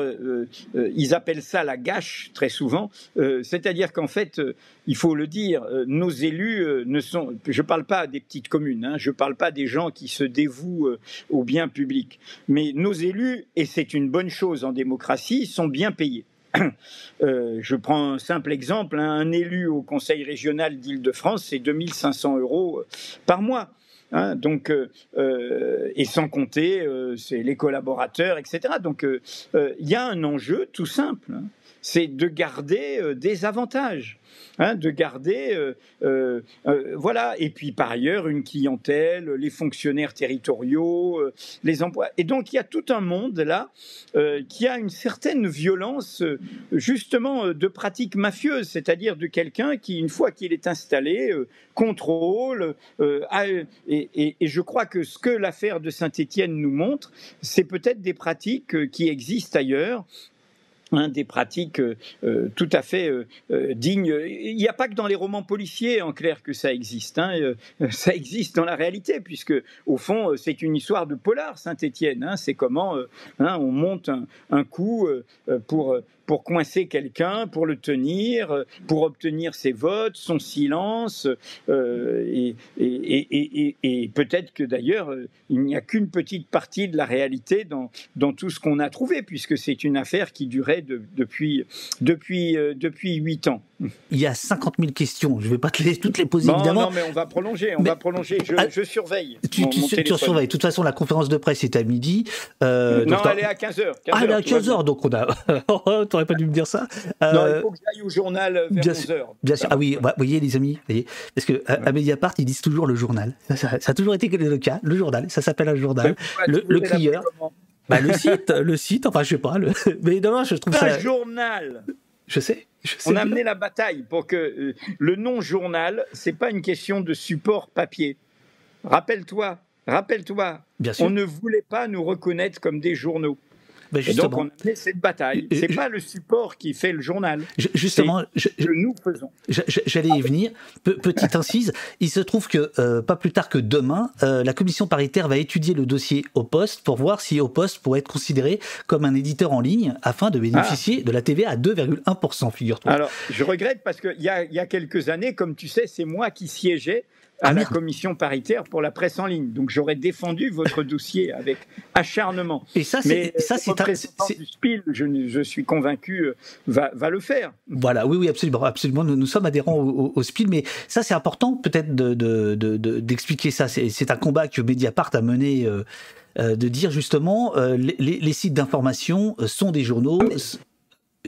ils appellent ça la gâche très souvent, c'est-à-dire qu'en fait, il faut le dire, nos élus ne sont, je ne parle pas des petites communes, hein, je ne parle pas des gens qui se dévouent au bien public, mais nos élus, et c'est une bonne chose en démocratie, sont bien payés. je prends un simple exemple, hein, un élu au conseil régional d'Île-de-France, c'est 2500 euros par mois. Hein, donc, euh, euh, et sans compter, euh, les collaborateurs, etc. Donc, il y a un enjeu tout simple, hein. C'est de garder des avantages. Hein, de garder, euh, euh, euh, voilà. Et puis par ailleurs, une clientèle, les fonctionnaires territoriaux, les emplois. Et donc il y a tout un monde là qui a une certaine violence, justement, de pratiques mafieuses, c'est-à-dire de quelqu'un qui, une fois qu'il est installé, contrôle. et, je crois que ce que l'affaire de Saint-Étienne nous montre, c'est peut-être des pratiques qui existent ailleurs Hein, des pratiques euh, euh, tout à fait euh, dignes. Il n'y a pas que dans les romans policiers, en clair, que ça existe. Hein, ça existe dans la réalité, puisque au fond, c'est une histoire de polar, Saint-Étienne. Hein, c'est comment on monte un coup pour pour coincer quelqu'un, pour le tenir, euh, pour obtenir ses votes, son silence, euh, et, et, peut-être que d'ailleurs, euh, il n'y a qu'une petite partie de la réalité dans, dans tout ce qu'on a trouvé, puisque c'est une affaire qui durait depuis depuis ans.
Il y a 50 000 questions. Je ne vais pas te les, toutes les poser, évidemment.
Non, mais on va prolonger. On va prolonger. Je, ah, surveille.
Tu, surveilles. De toute façon, la conférence de presse est à midi.
Euh, non, elle est à 15h.
ah, elle est à 15h, donc on a. T'aurais pas dû me dire ça.
Euh, non, il faut que j'aille au journal vers bien 11h.
Bien sûr. Ah oui, vous voyez, les amis, voyez, parce que à, Mediapart, ils disent toujours le journal. Ça, a toujours été le cas. Le journal, ça s'appelle un journal. le, le crieur. Bah, le site, le site, enfin, je sais pas. Le... Mais demain, je trouve ça.
Un journal
Je sais.
On a amené la bataille pour que euh, le nom journal, c'est pas une question de support papier. Rappelle-toi, rappelle-toi, on ne voulait pas nous reconnaître comme des journaux. Ben donc on a mené cette bataille. C'est pas le support qui fait le journal.
justement,
je, nous faisons.
J'allais y venir. petite incise. Il se trouve que euh, pas plus tard que demain, euh, la commission paritaire va étudier le dossier au poste pour voir si au poste pourrait être considéré comme un éditeur en ligne afin de bénéficier ah. de la TVA à 2,1%. Figure-toi.
Alors, je regrette parce qu'il y, y a quelques années, comme tu sais, c'est moi qui siégeais à ah, la commission paritaire pour la presse en ligne. Donc j'aurais défendu votre dossier avec acharnement.
Et ça, c'est ça,
c'est du SPIL, je, je, suis convaincu, euh, va, va, le faire.
Voilà, oui, oui, absolument, absolument. Nous, nous sommes adhérents au, SPIL, mais ça, c'est important peut-être d'expliquer de, de, ça. C'est un combat que Mediapart a mené. Euh, euh, de dire justement les, les, sites d'information sont des journaux.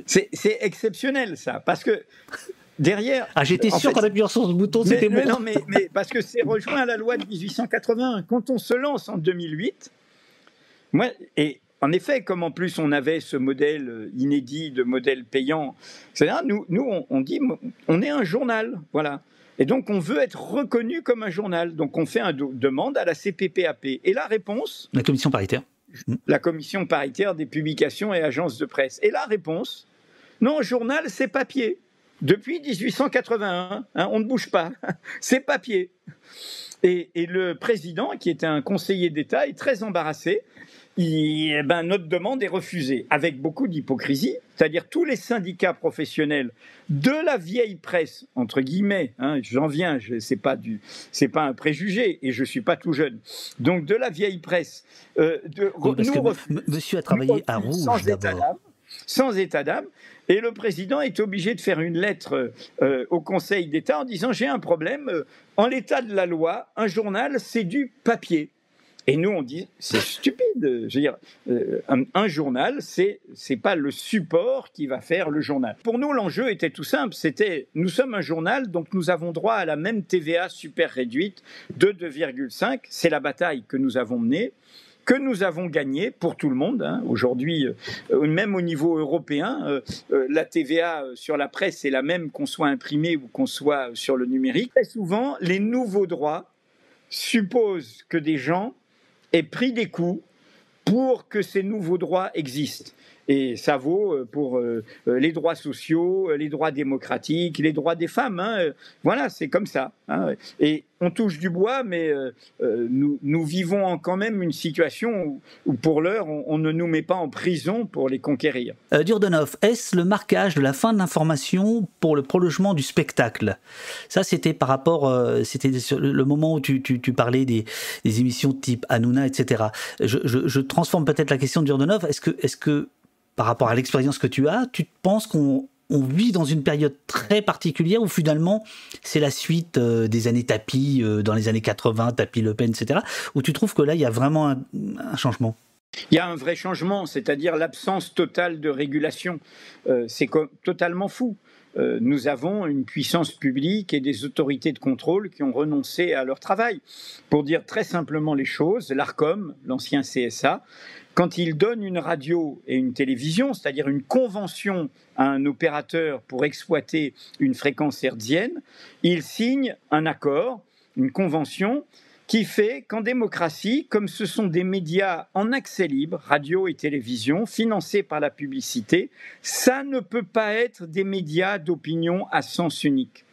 C'est exceptionnel ça, parce que derrière.
Ah, j'étais sûr qu'on appuyant sur ce bouton, c'était bon.
Non, mais, mais, parce que c'est rejoint à la loi de 1881. Quand on se lance en 2008, moi, et en effet, comme en plus on avait ce modèle inédit de modèle payant, nous, nous on, on, dit, on est un journal, voilà. Et donc on veut être reconnu comme un journal. Donc on fait une demande à la CPPAP. Et la réponse?
La commission paritaire.
La commission paritaire des publications et agences de presse. Et la réponse? Non, journal, c'est papier depuis 1881. Hein, on ne bouge pas. C'est papier. Et, le président, qui était un conseiller d'État, est très embarrassé. Eh ben, notre demande est refusée, avec beaucoup d'hypocrisie. C'est-à-dire tous les syndicats professionnels de la vieille presse, entre guillemets, hein, j'en viens, c'est pas du, c'est pas un préjugé, et je suis pas tout jeune. Donc de la vieille presse,
euh, de, nous Monsieur a travaillé à Rouge d'abord
sans état d'âme. Et le président est obligé de faire une lettre euh, au Conseil d'État en disant j'ai un problème. Euh, en l'état de la loi, un journal, c'est du papier. Et nous, on dit, c'est stupide. Je veux dire, euh, un, journal, c'est c'est pas le support qui va faire le journal. Pour nous, l'enjeu était tout simple. C'était, nous sommes un journal, donc nous avons droit à la même TVA super réduite de 2,5. C'est la bataille que nous avons menée que nous avons gagné pour tout le monde. Hein. Aujourd'hui, euh, même au niveau européen, euh, euh, la TVA sur la presse est la même qu'on soit imprimé ou qu'on soit sur le numérique. Très souvent, les nouveaux droits supposent que des gens aient pris des coups pour que ces nouveaux droits existent. Et ça vaut pour les droits sociaux, les droits démocratiques, les droits des femmes. Hein. Voilà, c'est comme ça. Hein. Et on touche du bois, mais euh, euh, nous, vivons quand même une situation où, pour l'heure, on, ne nous met pas en prison pour les conquérir.
Euh, est-ce le marquage de la fin de l'information pour le prolongement du spectacle? Ça, c'était par rapport, c'était le moment où tu, parlais des, émissions type Hanouna, etc. Je, transforme peut-être la question de Durdonov. Est-ce que, par rapport à l'expérience que tu as, tu penses qu'on on vit dans une période très particulière où finalement c'est la suite euh, des années tapis, euh, dans les années 80, tapis Le Pen, etc., où tu trouves que là il y a vraiment un, changement?
Il y a un vrai changement, c'est-à-dire l'absence totale de régulation. Euh, c'est totalement fou. nous avons une puissance publique et des autorités de contrôle qui ont renoncé à leur travail. Pour dire très simplement les choses, l'ARCOM, l'ancien CSA, quand il donne une radio et une télévision, c'est-à-dire une convention à un opérateur pour exploiter une fréquence hertzienne, il signe un accord, une convention qui fait qu'en démocratie, comme ce sont des médias en accès libre, radio et télévision, financés par la publicité, ça ne peut pas être des médias d'opinion à sens unique.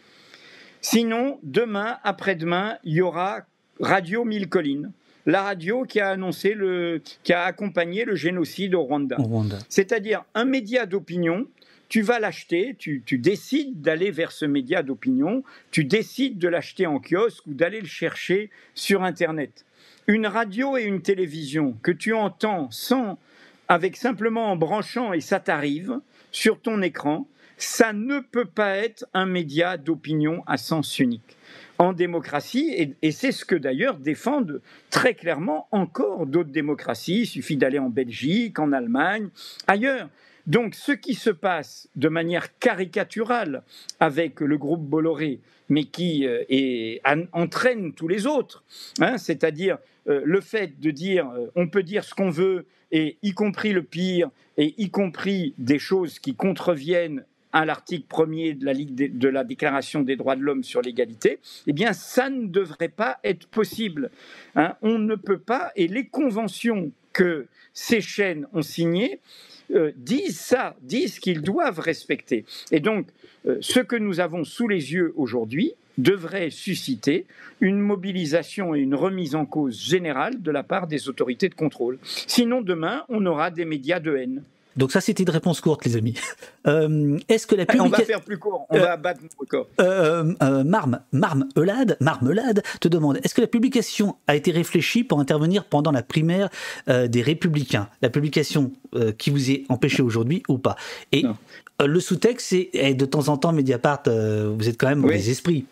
Sinon, demain, après-demain, il y aura Radio Mille Collines, la radio qui a annoncé le, qui a accompagné le génocide au Rwanda. C'est-à-dire un média d'opinion. Tu vas l'acheter, tu, décides d'aller vers ce média d'opinion, tu décides de l'acheter en kiosque ou d'aller le chercher sur Internet. Une radio et une télévision que tu entends sans, avec simplement en branchant et ça t'arrive sur ton écran, ça ne peut pas être un média d'opinion à sens unique en démocratie, et, c'est ce que d'ailleurs défendent très clairement encore d'autres démocraties. Il suffit d'aller en Belgique, en Allemagne, ailleurs. Donc ce qui se passe de manière caricaturale avec le groupe Bolloré, mais qui euh, entraîne tous les autres, hein, c'est-à-dire euh, le fait de dire euh, on peut dire ce qu'on veut, et y compris le pire, et y compris des choses qui contreviennent à l'article premier de la, la Déclaration des droits de l'homme sur l'égalité, eh bien, ça ne devrait pas être possible. Hein. on ne peut pas, et les conventions que ces chaînes ont signées euh, disent ça, disent qu'ils doivent respecter. Et donc, euh, ce que nous avons sous les yeux aujourd'hui devrait susciter une mobilisation et une remise en cause générale de la part des autorités de contrôle. Sinon, demain, on aura des médias de haine.
Donc ça, c'était une réponse courte, les amis. Euh, est-ce que la publication...
On va faire plus court, on va abattre nos records.
Euh, euh, Marme, Marmelade, Marmelade te demande, est-ce que la publication a été réfléchie pour intervenir pendant la primaire des Républicains? La publication qui vous est empêchée aujourd'hui ou pas? Et le sous-texte, c'est de temps en temps, Mediapart, vous êtes quand même mauvais esprits.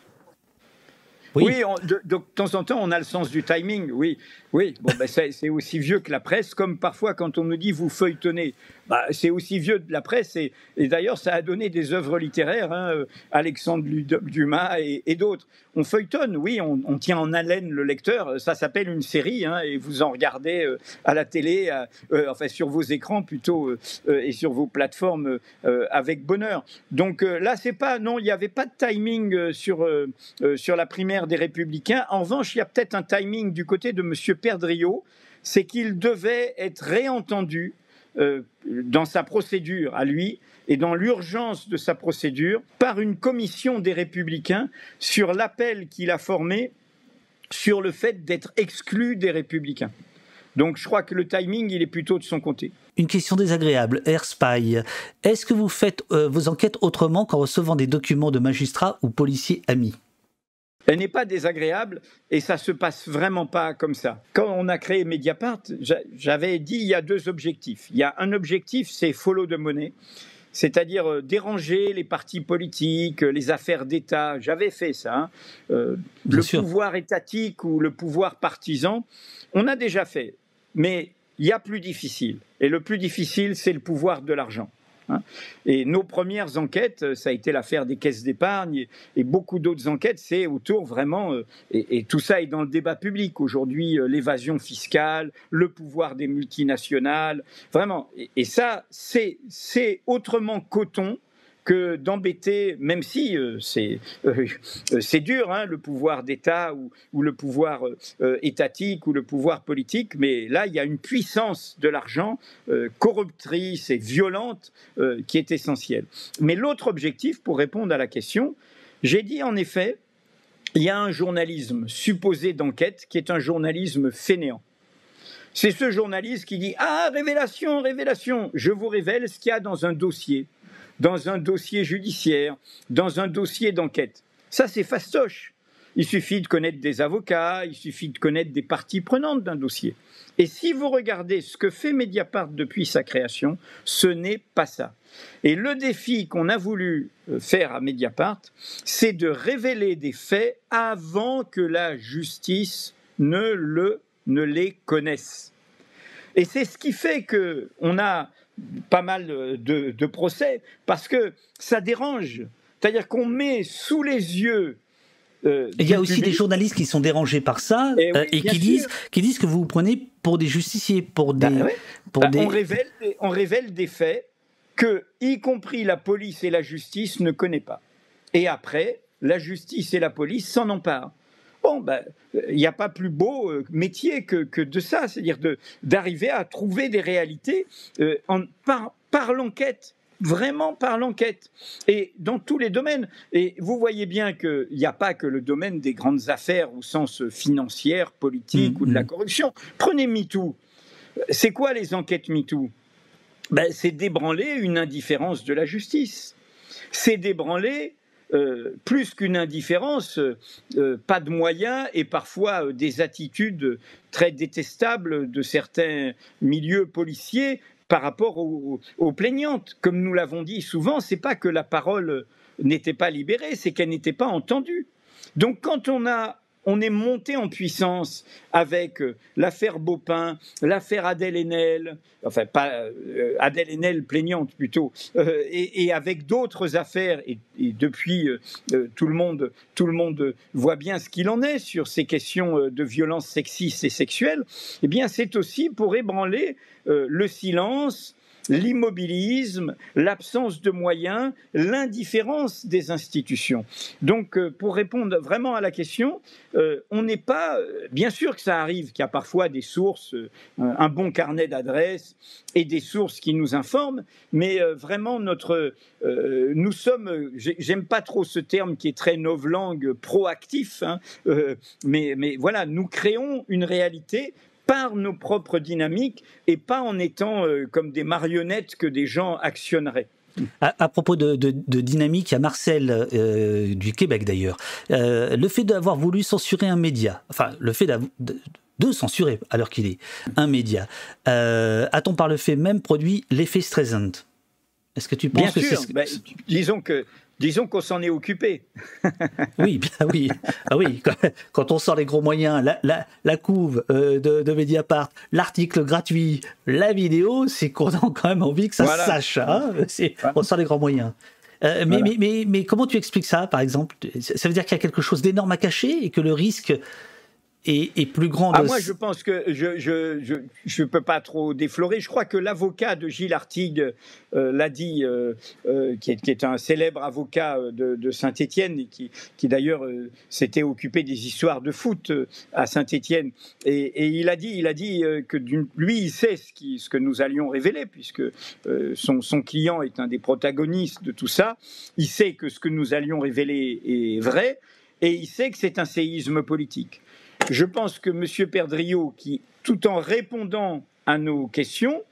Oui, de, temps en temps, on a le sens du timing. Oui, oui. Bon, ben, c'est aussi vieux que la presse, comme parfois quand on nous dit vous feuilletonnez. Bah, c'est aussi vieux de la presse et, d'ailleurs ça a donné des œuvres littéraires, hein, euh, Alexandre Dumas et, d'autres. On feuilletonne, oui, on, tient en haleine le lecteur. Ça s'appelle une série hein, et vous en regardez euh, à la télé, euh, enfin sur vos écrans plutôt et sur vos plateformes avec bonheur. Donc là, c'est pas non, il n'y avait pas de timing sur sur la primaire des Républicains. En revanche, il y a peut-être un timing du côté de Monsieur Perdriau, c'est qu'il devait être réentendu euh, dans sa procédure à lui et dans l'urgence de sa procédure par une commission des républicains sur l'appel qu'il a formé sur le fait d'être exclu des républicains. Donc je crois que le timing, il est plutôt de son côté.
Une question désagréable, AirSpy. Est-ce que vous faites euh, vos enquêtes autrement qu'en recevant des documents de magistrats ou policiers amis?
Elle n'est pas désagréable et ça se passe vraiment pas comme ça. Quand on a créé Mediapart, j'avais dit il y a deux objectifs. Il y a un objectif, c'est follow de monnaie, c'est-à-dire euh, déranger les partis politiques, les affaires d'État. J'avais fait ça. Hein. Euh, le pouvoir étatique ou le pouvoir partisan, on a déjà fait. Mais il y a plus difficile. Et le plus difficile, c'est le pouvoir de l'argent. Hein. Et nos premières enquêtes, euh, ça a été l'affaire des caisses d'épargne et, beaucoup d'autres enquêtes, c'est autour vraiment, euh, et, tout ça est dans le débat public aujourd'hui, euh, l'évasion fiscale, le pouvoir des multinationales, vraiment. et ça, c'est autrement coton que d'embêter, même si euh, c'est euh, euh, c'est dur, hein, le pouvoir d'État ou, ou, le pouvoir étatique ou le pouvoir politique, mais là, il y a une puissance de l'argent corruptrice et violente qui est essentielle. Mais l'autre objectif, pour répondre à la question, j'ai dit en effet, il y a un journalisme supposé d'enquête qui est un journalisme fainéant. C'est ce journaliste qui dit Ah, révélation, révélation, je vous révèle ce qu'il y a dans un dossier dans un dossier judiciaire, dans un dossier d'enquête. Ça, c'est fastoche. Il suffit de connaître des avocats, il suffit de connaître des parties prenantes d'un dossier. Et si vous regardez ce que fait Mediapart depuis sa création, ce n'est pas ça. Et le défi qu'on a voulu euh, faire à Mediapart, c'est de révéler des faits avant que la justice ne, le, ne les connaisse. Et c'est ce qui fait qu'on a pas mal de, procès parce que ça dérange. C'est-à-dire qu'on met sous les yeux
euh, il y a aussi des journalistes qui sont dérangés par ça et, euh, qui disent, qui disent que vous vous prenez pour des justiciers, pour bah des.
pour bah, On, révèle, on révèle des faits que, y compris la police et la justice, ne connaissent pas. Et après, la justice et la police s'en emparent. Bon, ben, il n'y a pas plus beau euh, métier que, de ça, c'est-à-dire d'arriver à trouver des réalités euh, par, l'enquête vraiment par l'enquête et dans tous les domaines. Et vous voyez bien qu'il n'y a pas que le domaine des grandes affaires au sens financier, politique mmh, ou de la mmh. corruption. Prenez MeToo. C'est quoi les enquêtes MeToo? Ben, C'est débranler une indifférence de la justice. C'est débranler euh, plus qu'une indifférence, euh, pas de moyens et parfois euh, des attitudes très détestables de certains milieux policiers par rapport aux, aux plaignantes. Comme nous l'avons dit souvent, c'est pas que la parole n'était pas libérée, c'est qu'elle n'était pas entendue. Donc quand on a on est monté en puissance avec euh, l'affaire Baupin, l'affaire Adèle Haenel, enfin pas euh, Adèle Haenel plaignante plutôt, euh, et, avec d'autres affaires. Et, depuis, tout le monde, tout le monde voit bien ce qu'il en est sur ces questions de violence sexistes et sexuelles. Eh bien, c'est aussi pour ébranler le silence, l'immobilisme, l'absence de moyens, l'indifférence des institutions. Donc, euh, pour répondre vraiment à la question, euh, on n'est pas, euh, bien sûr que ça arrive qu'il y a parfois des sources, un bon carnet d'adresses et des sources qui nous informent, mais vraiment notre, nous sommes, j'aime pas trop ce terme qui est très novlangue, proactif, hein, mais, mais voilà, nous créons une réalité par nos propres dynamiques et pas en étant euh, comme des marionnettes que des gens actionneraient.
À, propos de, dynamique, il y a Marcel euh, du Québec d'ailleurs. Euh, le fait d'avoir voulu censurer un média, enfin le fait de, censurer à l'heure qu'il est un média, a-t-on par le fait même produit l'effet Streisand?
Est-ce que tu penses que c'est ben, disons que Disons qu'on s'en est occupé.
oui, bien oui. Ah oui, quand on sort les gros moyens, la, la, couve euh, de, de, Mediapart, l'article gratuit, la vidéo, c'est qu'on a quand même envie que ça se sache. Hein on sort les grands moyens. Euh, mais, mais, mais, mais, comment tu expliques ça, par exemple? Ça veut dire qu'il y a quelque chose d'énorme à cacher et que le risque et, plus grande.
Ah, moi, je pense que je ne je, je, peux pas trop déflorer. Je crois que l'avocat de Gilles Artigue euh, l'a dit, euh, euh, qui, est, qui, est, un célèbre avocat de, de Saint-Étienne, qui, qui d'ailleurs s'était occupé des histoires de foot à Saint-Étienne. Et, et, il a dit, il a dit que lui, il sait ce, qui, ce que nous allions révéler, puisque son, son client est un des protagonistes de tout ça. Il sait que ce que nous allions révéler est vrai, et il sait que c'est un séisme politique. Je pense que M. Perdriau, qui, tout en répondant à nos questions,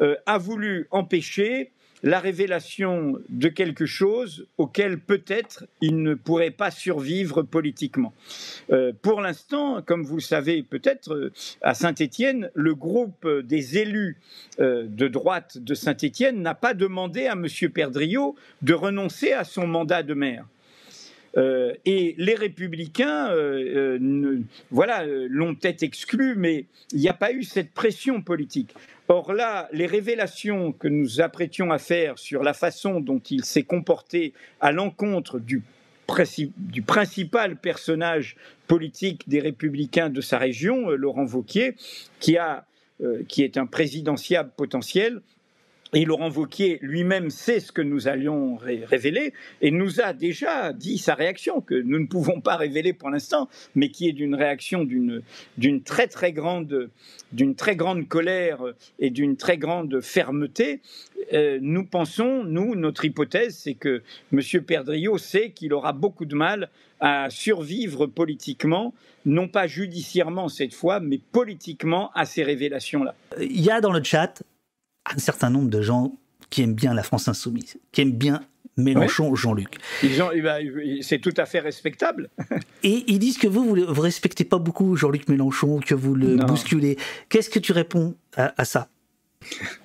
euh, a voulu empêcher la révélation de quelque chose auquel peut-être il ne pourrait pas survivre politiquement. Euh, pour l'instant, comme vous le savez peut-être, euh, à Saint-Étienne, le groupe des élus de droite de Saint-Étienne n'a pas demandé à M. Perdriau de renoncer à son mandat de maire. Euh, et les républicains, euh, euh, voilà, l'ont peut-être exclu, mais il n'y a pas eu cette pression politique. Or là, les révélations que nous apprêtions à faire sur la façon dont il s'est comporté à l'encontre du, principal personnage politique des républicains de sa région, Laurent Vauquier, qui, qui est un présidentiable potentiel, et Laurent Vauquier lui-même sait ce que nous allions révéler et nous a déjà dit sa réaction, que nous ne pouvons pas révéler pour l'instant, mais qui est d'une réaction d'une, très très grande, d'une très grande colère et d'une très grande fermeté. Euh, nous pensons, nous, notre hypothèse, c'est que M. Perdriau sait qu'il aura beaucoup de mal à survivre politiquement, non pas judiciairement cette fois, mais politiquement à ces révélations-là.
Il y a dans le chat un certain nombre de gens qui aiment bien la France insoumise, qui aiment bien Mélenchon, Jean-Luc.
Eh ben, c'est tout à fait respectable.
Et ils disent que vous, vous ne respectez pas beaucoup Jean-Luc Mélenchon, que vous le bousculez. Qu'est-ce que tu réponds à, ça?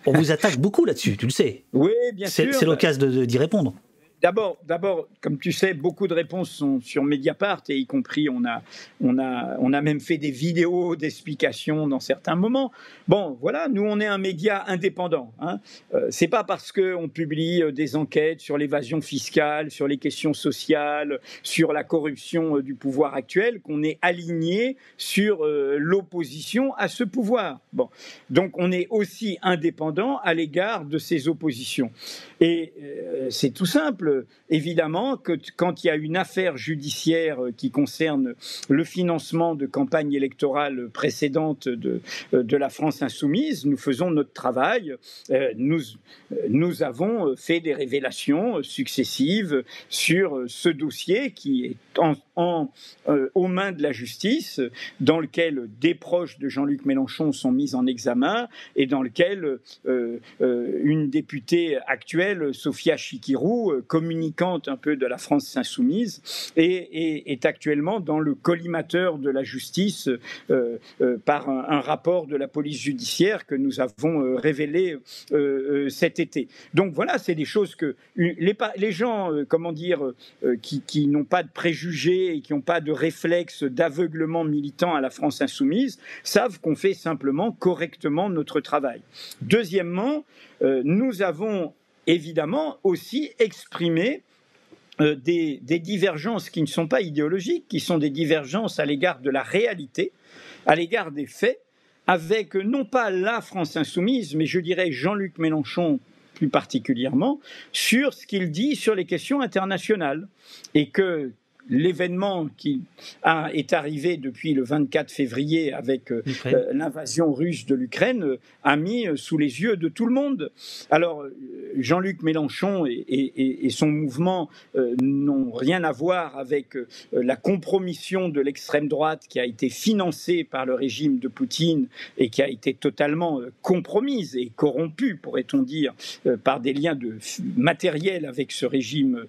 On vous attaque beaucoup là-dessus, tu le sais.
Oui, bien sûr.
C'est l'occasion d'y répondre.
D'abord, d'abord, comme tu sais, beaucoup de réponses sont sur Mediapart et y compris on a, on a, on a même fait des vidéos d'explications dans certains moments. Bon, voilà, nous on est un média indépendant. Hein. Euh, c'est pas parce que on publie euh, des enquêtes sur l'évasion fiscale, sur les questions sociales, sur la corruption euh, du pouvoir actuel qu'on est aligné sur euh, l'opposition à ce pouvoir. Bon, donc on est aussi indépendant à l'égard de ces oppositions. Et c'est tout simple évidemment que quand il y a une affaire judiciaire euh, qui concerne le financement de campagnes électorales précédentes de, euh, de la France insoumise, nous faisons notre travail. Euh, nous, nous avons fait des révélations successives sur ce dossier qui est en, aux mains de la justice, dans lequel des proches de Jean-Luc Mélenchon sont mis en examen et dans lequel une députée actuelle, Sophia Chikirou, communicante un peu de la France insoumise, et, est actuellement dans le collimateur de la justice euh, euh, par un, rapport de la police judiciaire que nous avons euh, révélé cet été. Donc voilà, c'est des choses que les, gens, comment dire, qui n'ont pas de préjugés et qui n'ont pas de réflexe d'aveuglement militant à la France insoumise savent qu'on fait simplement correctement notre travail. Deuxièmement, nous avons évidemment aussi exprimé euh, des, divergences qui ne sont pas idéologiques, qui sont des divergences à l'égard de la réalité, à l'égard des faits, avec non pas la France insoumise, mais je dirais Jean-Luc Mélenchon plus particulièrement, sur ce qu'il dit sur les questions internationales. Et que l'événement qui est arrivé depuis le 24 février avec euh, euh, l'invasion russe de l'Ukraine euh, a mis sous les yeux de tout le monde. Alors Jean-Luc Mélenchon et, son mouvement n'ont rien à voir avec la compromission de l'extrême droite qui a été financée par le régime de Poutine et qui a été totalement compromise et corrompue, pourrait-on dire, par des liens de matériels avec ce régime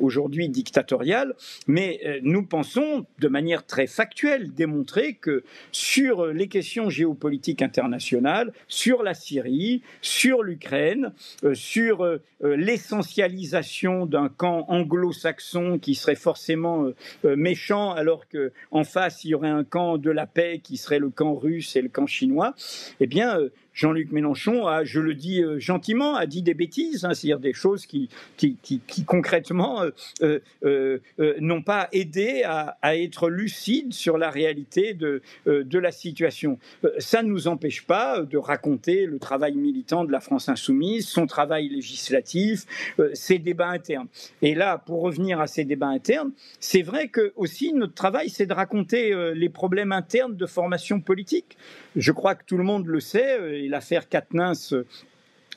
aujourd'hui dictatorial. Mais mais euh, nous pensons, de manière très factuelle, démontrer que sur les questions géopolitiques internationales, sur la Syrie, sur l'Ukraine, euh, sur euh, l'essentialisation d'un camp anglo-saxon qui serait forcément méchant, alors qu'en face il y aurait un camp de la paix qui serait le camp russe et le camp chinois, eh bien, Jean-Luc Mélenchon a, je le dis euh, gentiment, a dit des bêtises, hein, c'est-à-dire des choses qui, qui, concrètement euh, euh, n'ont pas aidé à, être lucide sur la réalité de, de la situation. ça ne nous empêche pas de raconter le travail militant de la France insoumise, son travail législatif, ses débats internes. Et là, pour revenir à ces débats internes, c'est vrai que aussi notre travail, c'est de raconter les problèmes internes de formation politique. Je crois que tout le monde le sait et l'affaire Katnins euh,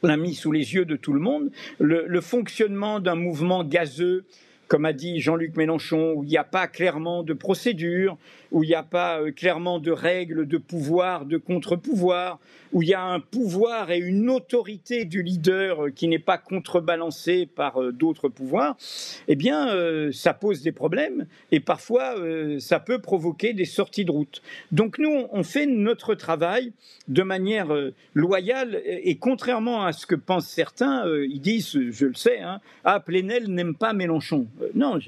l'a mis sous les yeux de tout le monde, le, fonctionnement d'un mouvement gazeux comme a dit Jean-Luc Mélenchon, où il n'y a pas clairement de procédure, où il n'y a pas euh, clairement de règles de pouvoir, de contre-pouvoir, où il y a un pouvoir et une autorité du leader euh, qui n'est pas contrebalancée par euh, d'autres pouvoirs, eh bien, ça pose des problèmes et parfois ça peut provoquer des sorties de route. Donc nous, on fait notre travail de manière loyale et contrairement à ce que pensent certains, ils disent, je le sais, hein, ah, Plenel n'aime pas Mélenchon. Non,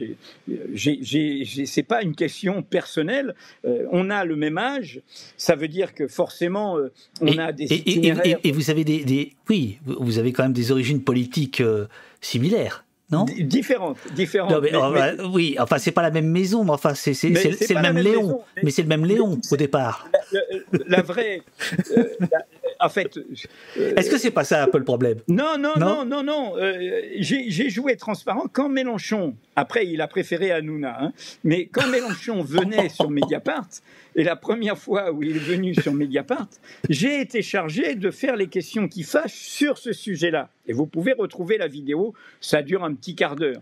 c'est pas une question personnelle. Euh, on a le même âge, ça veut dire que forcément, euh, on a des
itinéraires... Et, vous avez des, Oui, vous avez quand même des origines politiques euh, similaires. Non?
Différentes, différentes.
Oh, bah, oui, enfin c'est pas la même maison, mais enfin c'est le même, Léon, mais, c'est le même Léon au départ.
La, vraie, en fait.
Est-ce que c'est pas ça un peu le problème?
Non, non, non, non, non. J'ai joué transparent quand Mélenchon après, il a préféré Hanouna. Hein. Mais quand Mélenchon venait sur Mediapart, et la première fois où il est venu sur Mediapart, j'ai été chargé de faire les questions qui fâchent sur ce sujet-là. Et vous pouvez retrouver la vidéo, ça dure un petit quart d'heure.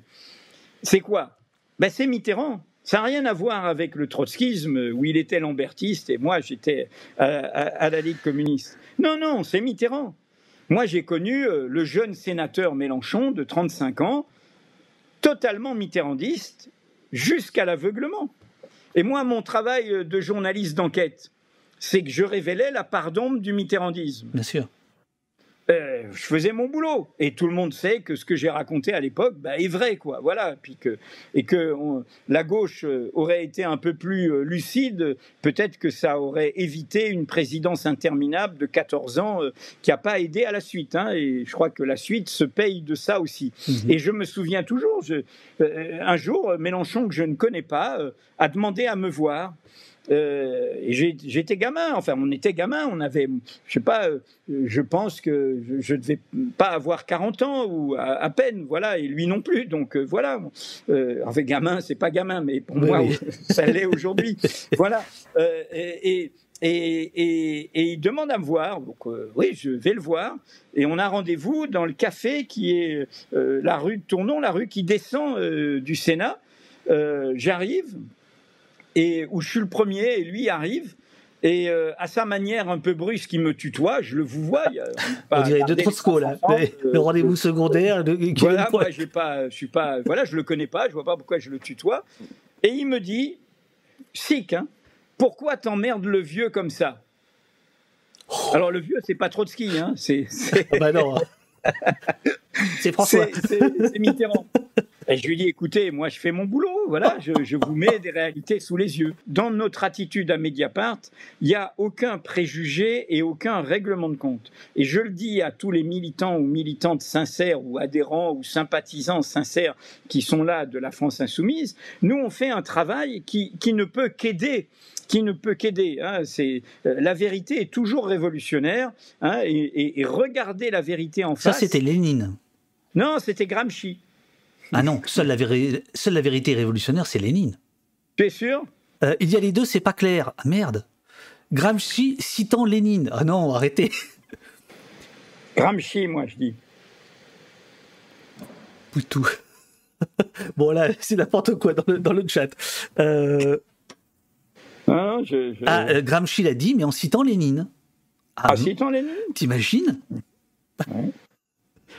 C'est quoi? Ben, C'est Mitterrand. Ça n'a rien à voir avec le trotskisme où il était lambertiste et moi j'étais à, la Ligue communiste. Non, non, c'est Mitterrand. Moi j'ai connu euh, le jeune sénateur Mélenchon de 35 ans totalement mitterrandiste jusqu'à l'aveuglement. Et moi, mon travail de journaliste d'enquête, c'est que je révélais la part d'ombre du mitterrandisme.
Bien sûr.
Euh, je faisais mon boulot. Et tout le monde sait que ce que j'ai raconté à l'époque bah, est vrai, quoi. Voilà. Puis que, et que la gauche euh, aurait été un peu plus euh, lucide, peut-être que ça aurait évité une présidence interminable de 14 ans qui n'a pas aidé à la suite. Hein. et je crois que la suite se paye de ça aussi. Mhm. Et je me souviens toujours, un jour, Mélenchon, que je ne connais pas, a demandé à me voir. Euh, j'étais gamin, enfin on était gamin, on avait, je sais pas, euh, je pense que je, ne devais pas avoir 40 ans ou à, peine, voilà, et lui non plus, donc euh, voilà. Euh, enfin gamin, c'est pas gamin, mais pour moi ça l'est aujourd'hui, voilà. Et, et, et, et, il demande à me voir, donc oui, je vais le voir, et on a rendez-vous dans le café qui est la rue de Tournon, la rue qui descend du Sénat. J'arrive, et où je suis le premier et lui arrive. et euh, à sa manière un peu brusque, il me tutoie, je le vous vois.
On dirait de Trotsko, là. le rendez-vous secondaire.
voilà, moi, j'ai pas, je suis pas, voilà, je le connais pas, je vois pas pourquoi je le tutoie. Et il me dit, Sick, hein, pourquoi t'emmerdes le vieux comme ça? Alors, le vieux, c'est pas Trotsky, hein, c'est.
Ah bah non. c'est François.
C'est Mitterrand. Et je lui dis, écoutez, moi je fais mon boulot, voilà, je, je, vous mets des réalités sous les yeux. Dans notre attitude à Mediapart, il n'y a aucun préjugé et aucun règlement de compte. Et je le dis à tous les militants ou militantes sincères ou adhérents ou sympathisants sincères qui sont là de la France insoumise, nous on fait un travail qui, qui ne peut qu'aider qui ne peut qu'aider. Hein, c'est euh, la vérité est toujours révolutionnaire, hein, et, et, et regardez la vérité en face.
Ça, c'était Lénine.
Non, c'était Gramsci.
Ah non, seule la, seule la vérité révolutionnaire, c'est Lénine.
Tu es sûr?
Euh, Il y a les deux, c'est pas clair. Ah, merde. Gramsci citant Lénine. Ah non, arrêtez.
Gramsci, moi, je dis.
Poutou. bon, là, c'est n'importe quoi dans le, dans le chat. Euh...
Ah, je, je...
ah euh, Gramsci l'a dit, mais en citant Lénine.
Ah, ah citant Lénine?
T'imagines?
Ouais.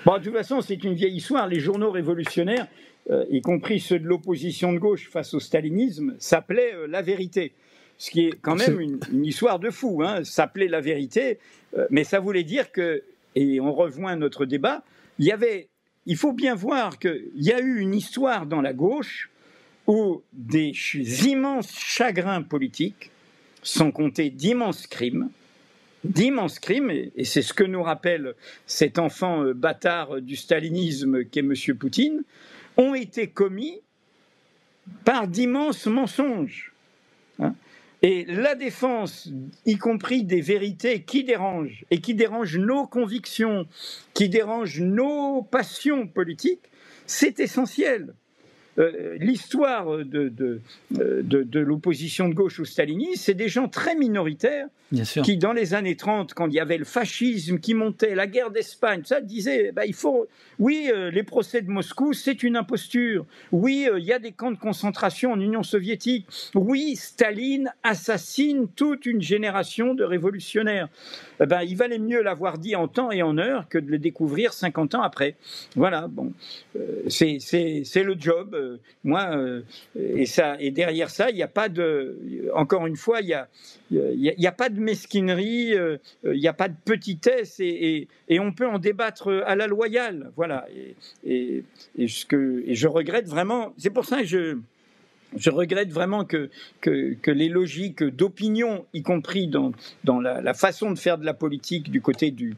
Bon, de toute façon, c'est une vieille histoire. Les journaux révolutionnaires, euh, y compris ceux de l'opposition de gauche face au stalinisme, s'appelaient euh, La Vérité. Ce qui est quand même une, une histoire de fou, hein, s'appelait La Vérité. Euh, mais ça voulait dire que, et on rejoint notre débat, il y avait, il faut bien voir qu'il y a eu une histoire dans la gauche où des immenses chagrins politiques, sans compter d'immenses crimes, d'immenses crimes, et c'est ce que nous rappelle cet enfant euh, bâtard du stalinisme qu'est M. Poutine, ont été commis par d'immenses mensonges. Hein. et la défense, y compris des vérités qui dérangent, et qui dérangent nos convictions, qui dérangent nos passions politiques, c'est essentiel. Euh, l'histoire de, de, de, de l'opposition de gauche au stalinisme, c'est des gens très minoritaires qui, dans les années 30, quand il y avait le fascisme qui montait, la guerre d'Espagne, ça disait, bah, il faut, oui, euh, les procès de Moscou, c'est une imposture. Oui, euh, il y a des camps de concentration en Union soviétique. Oui, Staline assassine toute une génération de révolutionnaires. Eh ben, il valait mieux l'avoir dit en temps et en heure que de le découvrir 50 ans après. Voilà, bon, euh, c'est le job. Euh, moi, euh, et, ça, et derrière ça, il n'y a pas de. Encore une fois, il n'y a, a, pas de mesquinerie, euh, il n'y a pas de petitesse, et, on peut en débattre à la loyale. Voilà. Et, ce que, je regrette vraiment. C'est pour ça que je. Je regrette vraiment que, que, les logiques d'opinion, y compris dans, dans la, façon de faire de la politique du côté du,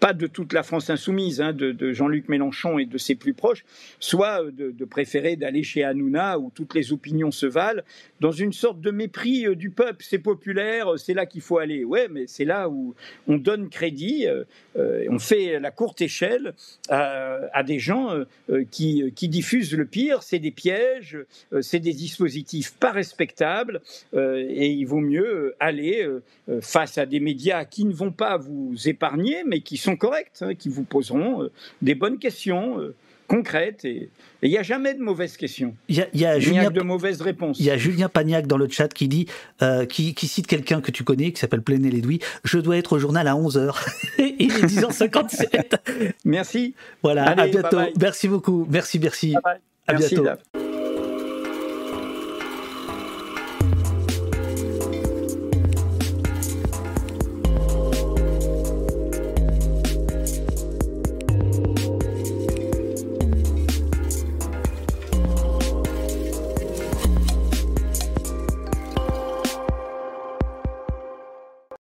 pas de toute la France insoumise, hein, de, Jean-Luc Mélenchon et de ses plus proches, soit de, de préférer d'aller chez Hanouna où toutes les opinions se valent, dans une sorte de mépris euh, du peuple. C'est populaire, c'est là qu'il faut aller. Ouais, mais c'est là où on donne crédit, euh, on fait la courte échelle à, des gens euh, qui, qui, diffusent le pire. C'est des pièges, c'est des dispositifs pas respectables, et il vaut mieux aller face à des médias qui ne vont pas vous épargner, mais qui corrects, hein, qui vous poseront euh, des bonnes questions euh, concrètes et il n'y a jamais de mauvaises questions.
Il y a, y a, Julien,
de mauvaises réponses.
Il y a Julien Pagnac dans le chat qui dit, euh, qui, qui, cite quelqu'un que tu connais, qui s'appelle Plenet Lédoui. Je dois être au journal à 11h. il est 10h57.
merci.
Voilà, Allez, à bientôt. Bye bye. Merci beaucoup. Merci, merci.
Bye
à
merci,
bientôt.
Dave.